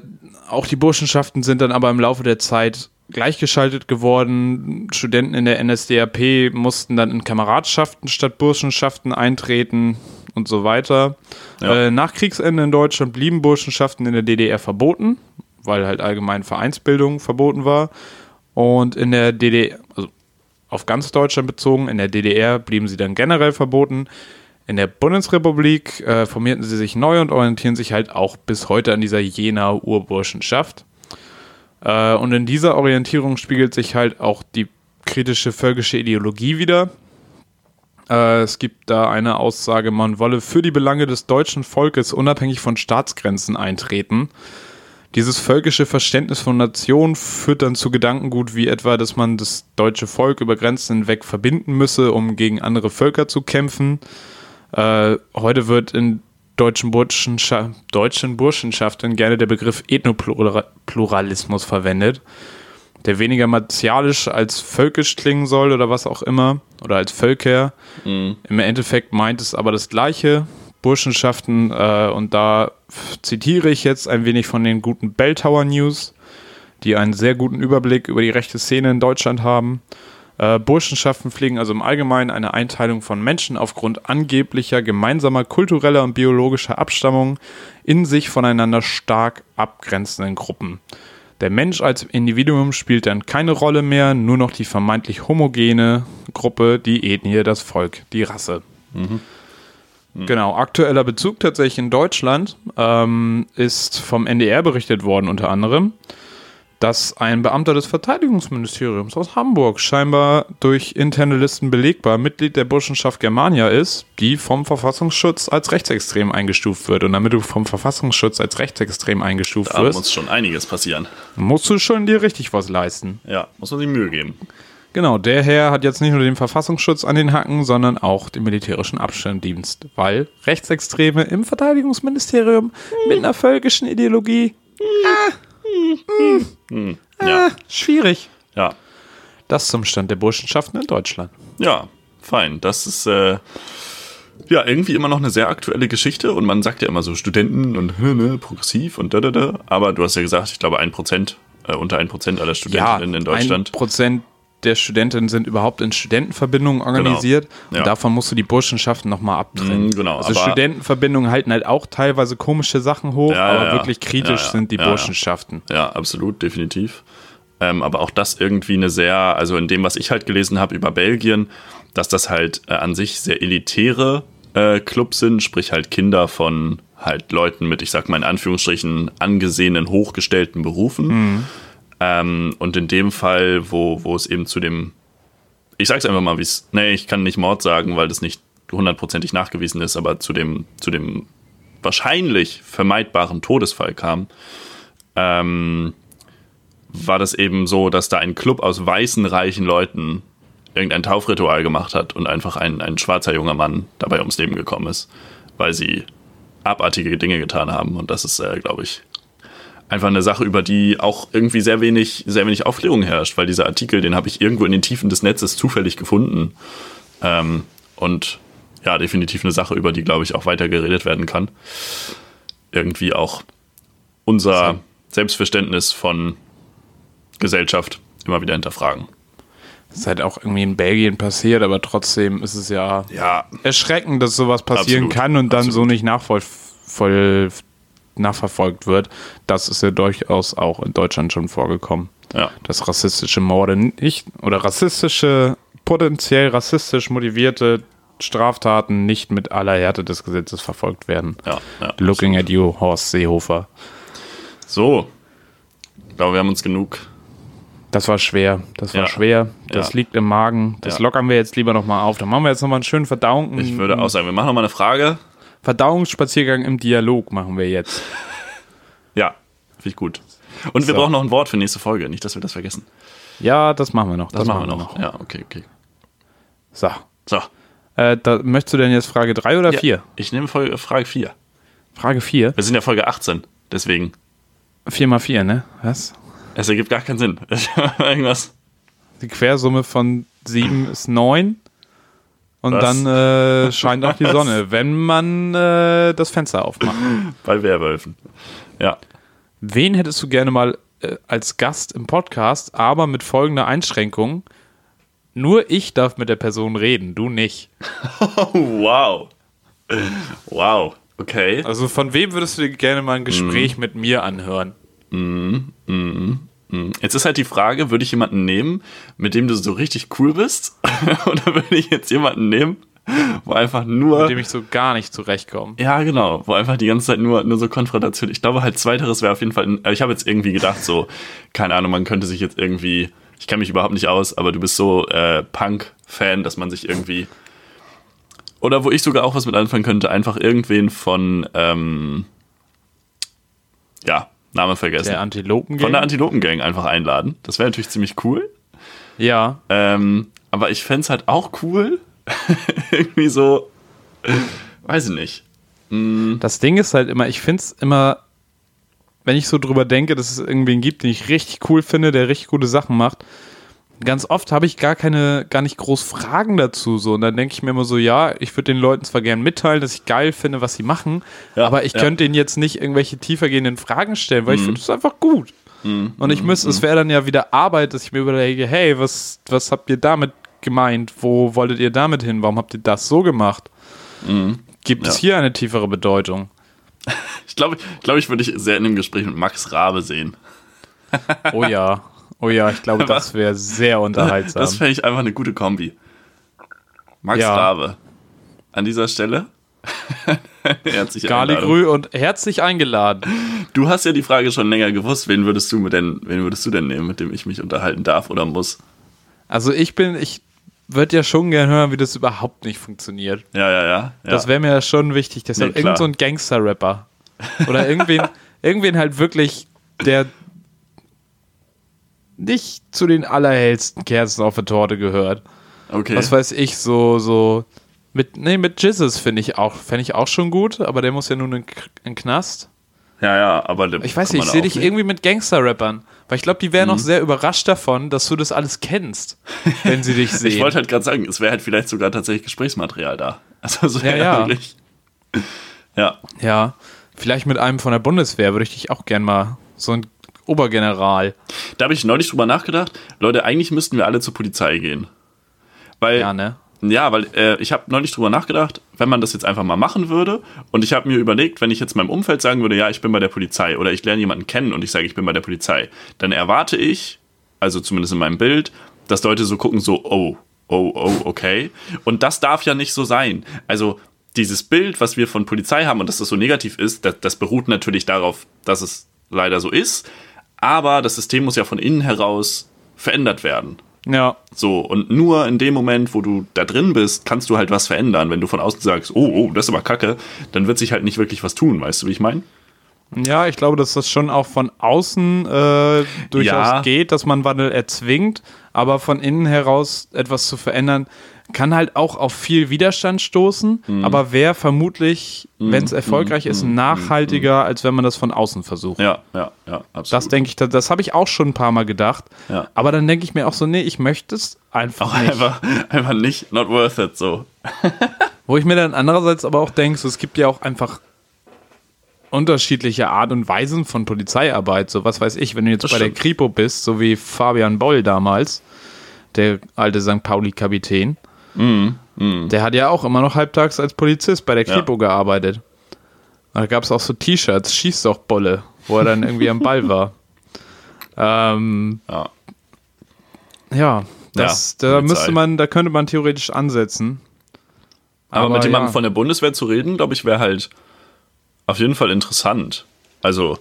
auch die Burschenschaften sind dann aber im Laufe der Zeit gleichgeschaltet geworden. Studenten in der NSDAP mussten dann in Kameradschaften statt Burschenschaften eintreten und so weiter. Ja. Äh, nach Kriegsende in Deutschland blieben Burschenschaften in der DDR verboten, weil halt allgemein Vereinsbildung verboten war. Und in der DDR, auf ganz Deutschland bezogen, in der DDR blieben sie dann generell verboten. In der Bundesrepublik äh, formierten sie sich neu und orientieren sich halt auch bis heute an dieser Jenaer Urburschenschaft. Äh, und in dieser Orientierung spiegelt sich halt auch die kritische völkische Ideologie wieder. Äh, es gibt da eine Aussage, man wolle für die Belange des deutschen Volkes unabhängig von Staatsgrenzen eintreten. Dieses völkische Verständnis von Nation führt dann zu Gedankengut wie etwa, dass man das deutsche Volk über Grenzen hinweg verbinden müsse, um gegen andere Völker zu kämpfen. Äh, heute wird in deutschen, deutschen Burschenschaften gerne der Begriff Ethnopluralismus verwendet. der weniger martialisch als völkisch klingen soll oder was auch immer. Oder als Völker. Mhm. Im Endeffekt meint es aber das Gleiche. Burschenschaften. Äh, und da zitiere ich jetzt ein wenig von den guten Bell Tower News, die einen sehr guten Überblick über die rechte Szene in Deutschland haben. Äh, Burschenschaften pflegen also im Allgemeinen eine Einteilung von Menschen aufgrund angeblicher gemeinsamer kultureller und biologischer Abstammung in sich voneinander stark abgrenzenden Gruppen. Der Mensch als Individuum spielt dann keine Rolle mehr, nur noch die vermeintlich homogene Gruppe, die Ethnie, das Volk, die Rasse. Mhm. Mhm. Genau, aktueller Bezug tatsächlich in Deutschland ähm, ist vom NDR berichtet worden unter anderem dass ein Beamter des Verteidigungsministeriums aus Hamburg scheinbar durch interne Listen belegbar Mitglied der Burschenschaft Germania ist, die vom Verfassungsschutz als rechtsextrem eingestuft wird. Und damit du vom Verfassungsschutz als rechtsextrem eingestuft da wirst, muss schon einiges passieren. Musst du schon dir richtig was leisten. Ja, muss man sich Mühe geben. Genau, der Herr hat jetzt nicht nur den Verfassungsschutz an den Hacken, sondern auch den militärischen Abschirmdienst, weil Rechtsextreme im Verteidigungsministerium hm. mit einer völkischen Ideologie. Hm. Ah, hm. Hm. Ja. Äh, schwierig. Ja. Das zum Stand der Burschenschaften in Deutschland. Ja, fein. Das ist äh, ja irgendwie immer noch eine sehr aktuelle Geschichte und man sagt ja immer so Studenten und ne, progressiv und da, da, da. Aber du hast ja gesagt, ich glaube ein Prozent, äh, unter ein Prozent aller Studentinnen ja, in Deutschland. Ein Prozent der Studentinnen sind überhaupt in Studentenverbindungen genau. organisiert. Genau. Ja. Und davon musst du die Burschenschaften nochmal abtrennen. Mm, genau, also Studentenverbindungen halten halt auch teilweise komische Sachen hoch, ja, aber ja, wirklich kritisch sind die Burschenschaften. Ja. absolut, definitiv. Ähm, aber auch das irgendwie eine sehr, also in dem, was ich halt gelesen habe über Belgien, dass das halt äh, an sich sehr elitäre äh, Clubs sind, sprich halt Kinder von halt Leuten mit, ich sag mal in Anführungsstrichen, angesehenen, hochgestellten Berufen. Mhm ähm, und in dem Fall, wo, wo es eben zu dem, ich sag's einfach mal, wie es, nee, ich kann nicht Mord sagen, weil das nicht hundertprozentig nachgewiesen ist, aber zu dem, zu dem wahrscheinlich vermeidbaren Todesfall kam, ähm, war das eben so, dass da ein Club aus weißen, reichen Leuten irgendein Taufritual gemacht hat und einfach ein, ein schwarzer junger Mann dabei ums Leben gekommen ist, weil sie abartige Dinge getan haben. Und das ist, äh, glaube ich, einfach eine Sache, über die auch irgendwie sehr wenig, sehr wenig Aufklärung herrscht, weil dieser Artikel, den habe ich irgendwo in den Tiefen des Netzes zufällig gefunden. Ähm, und ja, definitiv eine Sache, über die, glaube ich, auch weiter geredet werden kann. Irgendwie auch unser Selbstverständnis von Gesellschaft immer wieder hinterfragen. Das ist halt auch irgendwie in Belgien passiert, aber trotzdem ist es ja, ja. erschreckend, dass sowas passieren absolut, kann und dann absolut. so nicht nachvoll nachverfolgt wird, das ist ja durchaus auch in Deutschland schon vorgekommen. Ja. Dass rassistische Morde nicht oder rassistische, potenziell rassistisch motivierte Straftaten nicht mit aller Härte des Gesetzes verfolgt werden. Ja, ja, Looking absolut. at you, Horst Seehofer. So. Ich glaube, wir haben uns genug. Das war schwer. Das war ja. schwer. Das liegt im Magen. Das lockern wir jetzt lieber nochmal auf. Dann machen wir jetzt nochmal einen schönen Verdauung. Ich würde auch sagen, wir machen nochmal eine Frage. Verdauungsspaziergang im Dialog machen wir jetzt. Ja, finde ich gut. Und wir so. brauchen noch ein Wort für nächste Folge, nicht, dass wir das vergessen. Ja, das machen wir noch. Das, das machen wir noch. noch. Ja, okay, okay. So. So. Äh, da, möchtest du denn jetzt Frage 3 oder 4? Ja, ich nehme Folge, Frage 4. Frage 4? Wir sind ja Folge 18, deswegen. 4 mal 4, ne? Was? Es ergibt gar keinen Sinn. Irgendwas. Die Quersumme von 7 ist 9. Und Was? dann äh, scheint auch die Sonne, wenn man äh, das Fenster aufmacht. Bei Werwölfen. Ja. Wen hättest du gerne mal äh, als Gast im Podcast, aber mit folgender Einschränkung? Nur ich darf mit der Person reden, du nicht. wow. Wow. Okay. Also von wem würdest du dir gerne mal ein Gespräch mm. mit mir anhören? Mhm. Mhm. Hm. Jetzt ist halt die Frage, würde ich jemanden nehmen, mit dem du so richtig cool bist? Oder würde ich jetzt jemanden nehmen, wo einfach nur. Mit dem ich so gar nicht zurechtkomme. Ja, genau. Wo einfach die ganze Zeit nur, nur so Konfrontation. Ich glaube halt, zweiteres wäre auf jeden Fall. Ich habe jetzt irgendwie gedacht, so, keine Ahnung, man könnte sich jetzt irgendwie. Ich kenne mich überhaupt nicht aus, aber du bist so äh, Punk-Fan, dass man sich irgendwie. Oder wo ich sogar auch was mit anfangen könnte, einfach irgendwen von. Ähm, ja, Name vergessen. Der Antilopengang. Von der Antilopengang einfach einladen. Das wäre natürlich ziemlich cool. Ja. Ähm, aber ich fände es halt auch cool. Irgendwie so. Weiß ich nicht. Mm. Das Ding ist halt immer, ich finde es immer, wenn ich so drüber denke, dass es irgendwen gibt, den ich richtig cool finde, der richtig gute Sachen macht, ganz oft habe ich gar keine, gar nicht groß Fragen dazu. So. Und dann denke ich mir immer so, ja, ich würde den Leuten zwar gerne mitteilen, dass ich geil finde, was sie machen, ja, aber ich ja. könnte ihnen jetzt nicht irgendwelche tiefergehenden Fragen stellen, weil mhm. ich finde es einfach gut. Mhm. Und ich müsste, mhm. es wäre dann ja wieder Arbeit, dass ich mir überlege, hey, was, was habt ihr damit gemeint? Wo wolltet ihr damit hin? Warum habt ihr das so gemacht? Mhm. Gibt ja. es hier eine tiefere Bedeutung? Ich glaube, ich, glaub, ich würde dich sehr in dem Gespräch mit Max Rabe sehen. Oh ja. Oh ja, ich glaube, das wäre sehr unterhaltsam. Das fände ich einfach eine gute Kombi. Max ja. Rabe. An dieser Stelle. herzlich Galigrü und herzlich eingeladen. Du hast ja die Frage schon länger gewusst, wen würdest du denn, wen würdest du denn nehmen, mit dem ich mich unterhalten darf oder muss? Also ich bin, ich würde ja schon gerne hören, wie das überhaupt nicht funktioniert. Ja, ja, ja. ja. Das wäre mir ja schon wichtig. Deshalb nee, irgend so ein Gangster-Rapper. Oder irgendwen, irgendwen halt wirklich, der nicht zu den allerhellsten Kerzen auf der Torte gehört. Okay. Was weiß ich, so, so. Mit, nee, mit Jizzes finde ich auch, fände ich auch schon gut, aber der muss ja nun in, in Knast. Ja, ja, aber ich weiß nicht, ich sehe dich nicht. irgendwie mit Gangster-Rappern. Weil ich glaube, die wären mhm. noch sehr überrascht davon, dass du das alles kennst, wenn sie dich sehen. ich wollte halt gerade sagen, es wäre halt vielleicht sogar tatsächlich Gesprächsmaterial da. Also so ja, ja. wirklich. Ja. Ja. Vielleicht mit einem von der Bundeswehr würde ich dich auch gern mal so ein Obergeneral. Da habe ich neulich drüber nachgedacht. Leute, eigentlich müssten wir alle zur Polizei gehen. Weil, ja, ne? Ja, weil äh, ich habe neulich drüber nachgedacht, wenn man das jetzt einfach mal machen würde und ich habe mir überlegt, wenn ich jetzt meinem Umfeld sagen würde, ja, ich bin bei der Polizei oder ich lerne jemanden kennen und ich sage, ich bin bei der Polizei, dann erwarte ich, also zumindest in meinem Bild, dass Leute so gucken, so, oh, oh, oh, okay. Und das darf ja nicht so sein. Also dieses Bild, was wir von Polizei haben und dass das so negativ ist, das, das beruht natürlich darauf, dass es leider so ist aber das System muss ja von innen heraus verändert werden. Ja. So, und nur in dem Moment, wo du da drin bist, kannst du halt was verändern. Wenn du von außen sagst, oh, oh, das ist aber kacke, dann wird sich halt nicht wirklich was tun, weißt du, wie ich meine? Ja, ich glaube, dass das schon auch von außen äh, durchaus ja. geht, dass man Wandel erzwingt, aber von innen heraus etwas zu verändern, kann halt auch auf viel Widerstand stoßen, mhm. aber wäre vermutlich, mhm. wenn es erfolgreich mhm. ist, mhm. nachhaltiger, als wenn man das von außen versucht. Ja, ja, ja, absolut. Das denke ich, das, das habe ich auch schon ein paar Mal gedacht. Ja. Aber dann denke ich mir auch so, nee, ich möchte es einfach auch nicht. Einfach, einfach nicht, not worth it, so. Wo ich mir dann andererseits aber auch denke, so, es gibt ja auch einfach unterschiedliche Art und Weisen von Polizeiarbeit. So, was weiß ich, wenn du jetzt das bei stimmt. der Kripo bist, so wie Fabian Boll damals, der alte St. Pauli-Kapitän, Mhm. Mhm. Der hat ja auch immer noch halbtags als Polizist bei der Kripo ja. gearbeitet. Da gab es auch so T-Shirts, schießt doch Bolle, wo er dann irgendwie am Ball war. Ähm, ja. Ja, das, ja, da müsste man, da könnte man theoretisch ansetzen. Aber, Aber mit jemandem ja. von der Bundeswehr zu reden, glaube ich, wäre halt auf jeden Fall interessant. Also,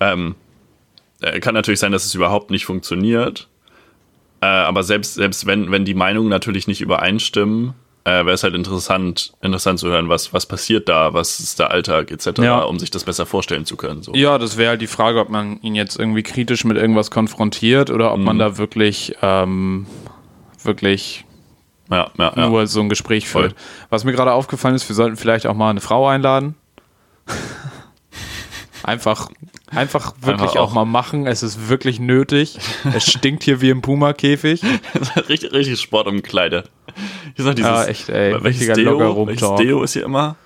ähm, äh, kann natürlich sein, dass es überhaupt nicht funktioniert. Äh, aber selbst, selbst wenn, wenn die Meinungen natürlich nicht übereinstimmen, äh, wäre es halt interessant, interessant zu hören, was, was passiert da, was ist der Alltag etc., ja. um sich das besser vorstellen zu können. So. Ja, das wäre halt die Frage, ob man ihn jetzt irgendwie kritisch mit irgendwas konfrontiert oder ob mhm. man da wirklich, ähm, wirklich ja, ja, nur so ein Gespräch führt. Voll. Was mir gerade aufgefallen ist, wir sollten vielleicht auch mal eine Frau einladen. Einfach Einfach wirklich Einfach auch. auch. mal machen. Es ist wirklich nötig. Es stinkt hier wie im Puma-Käfig. richtig, richtig Sportumkleide. Hier ist noch dieses, ja, echt, ey. Welches Deo, welches Deo ist hier immer?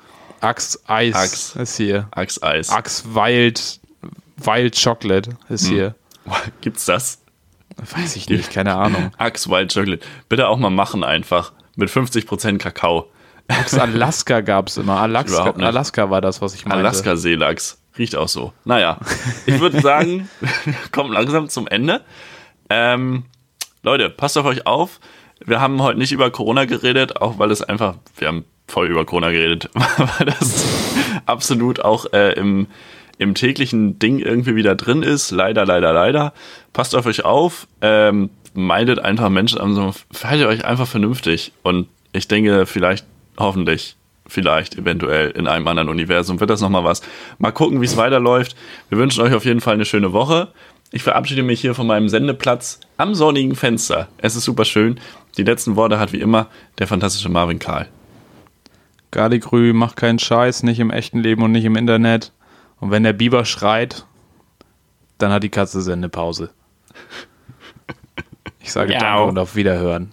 Axe Eis Axe. ist hier. Axe Eis. Axe Wild, Wild Chocolate ist hm. hier. Gibt's das? Weiß ich nicht, keine Ahnung. Axe Wild Chocolate. Bitte auch mal machen einfach. Mit 50% Kakao. Axe Alaska gab's immer. Alaska, Alaska war das, was ich meinte. Alaska Seelachs. Riecht auch so. Naja, ich würde sagen, wir kommen langsam zum Ende. Ähm, Leute, passt auf euch auf. Wir haben heute nicht über Corona geredet, auch weil es einfach, wir haben voll über Corona geredet, weil das absolut auch äh, im, im täglichen Ding irgendwie wieder drin ist. Leider, leider, leider. Passt auf euch auf. Ähm, meidet einfach Menschen an, verhaltet euch einfach vernünftig. Und ich denke, vielleicht, hoffentlich vielleicht eventuell in einem anderen Universum wird das nochmal was. Mal gucken, wie es weiterläuft. Wir wünschen euch auf jeden Fall eine schöne Woche. Ich verabschiede mich hier von meinem Sendeplatz am sonnigen Fenster. Es ist super schön. Die letzten Worte hat wie immer der fantastische Marvin Karl. Gardigrü macht keinen Scheiß, nicht im echten Leben und nicht im Internet. Und wenn der Biber schreit, Dann hat die Katze Sendepause. Ich sage Danke und auf Wiederhören.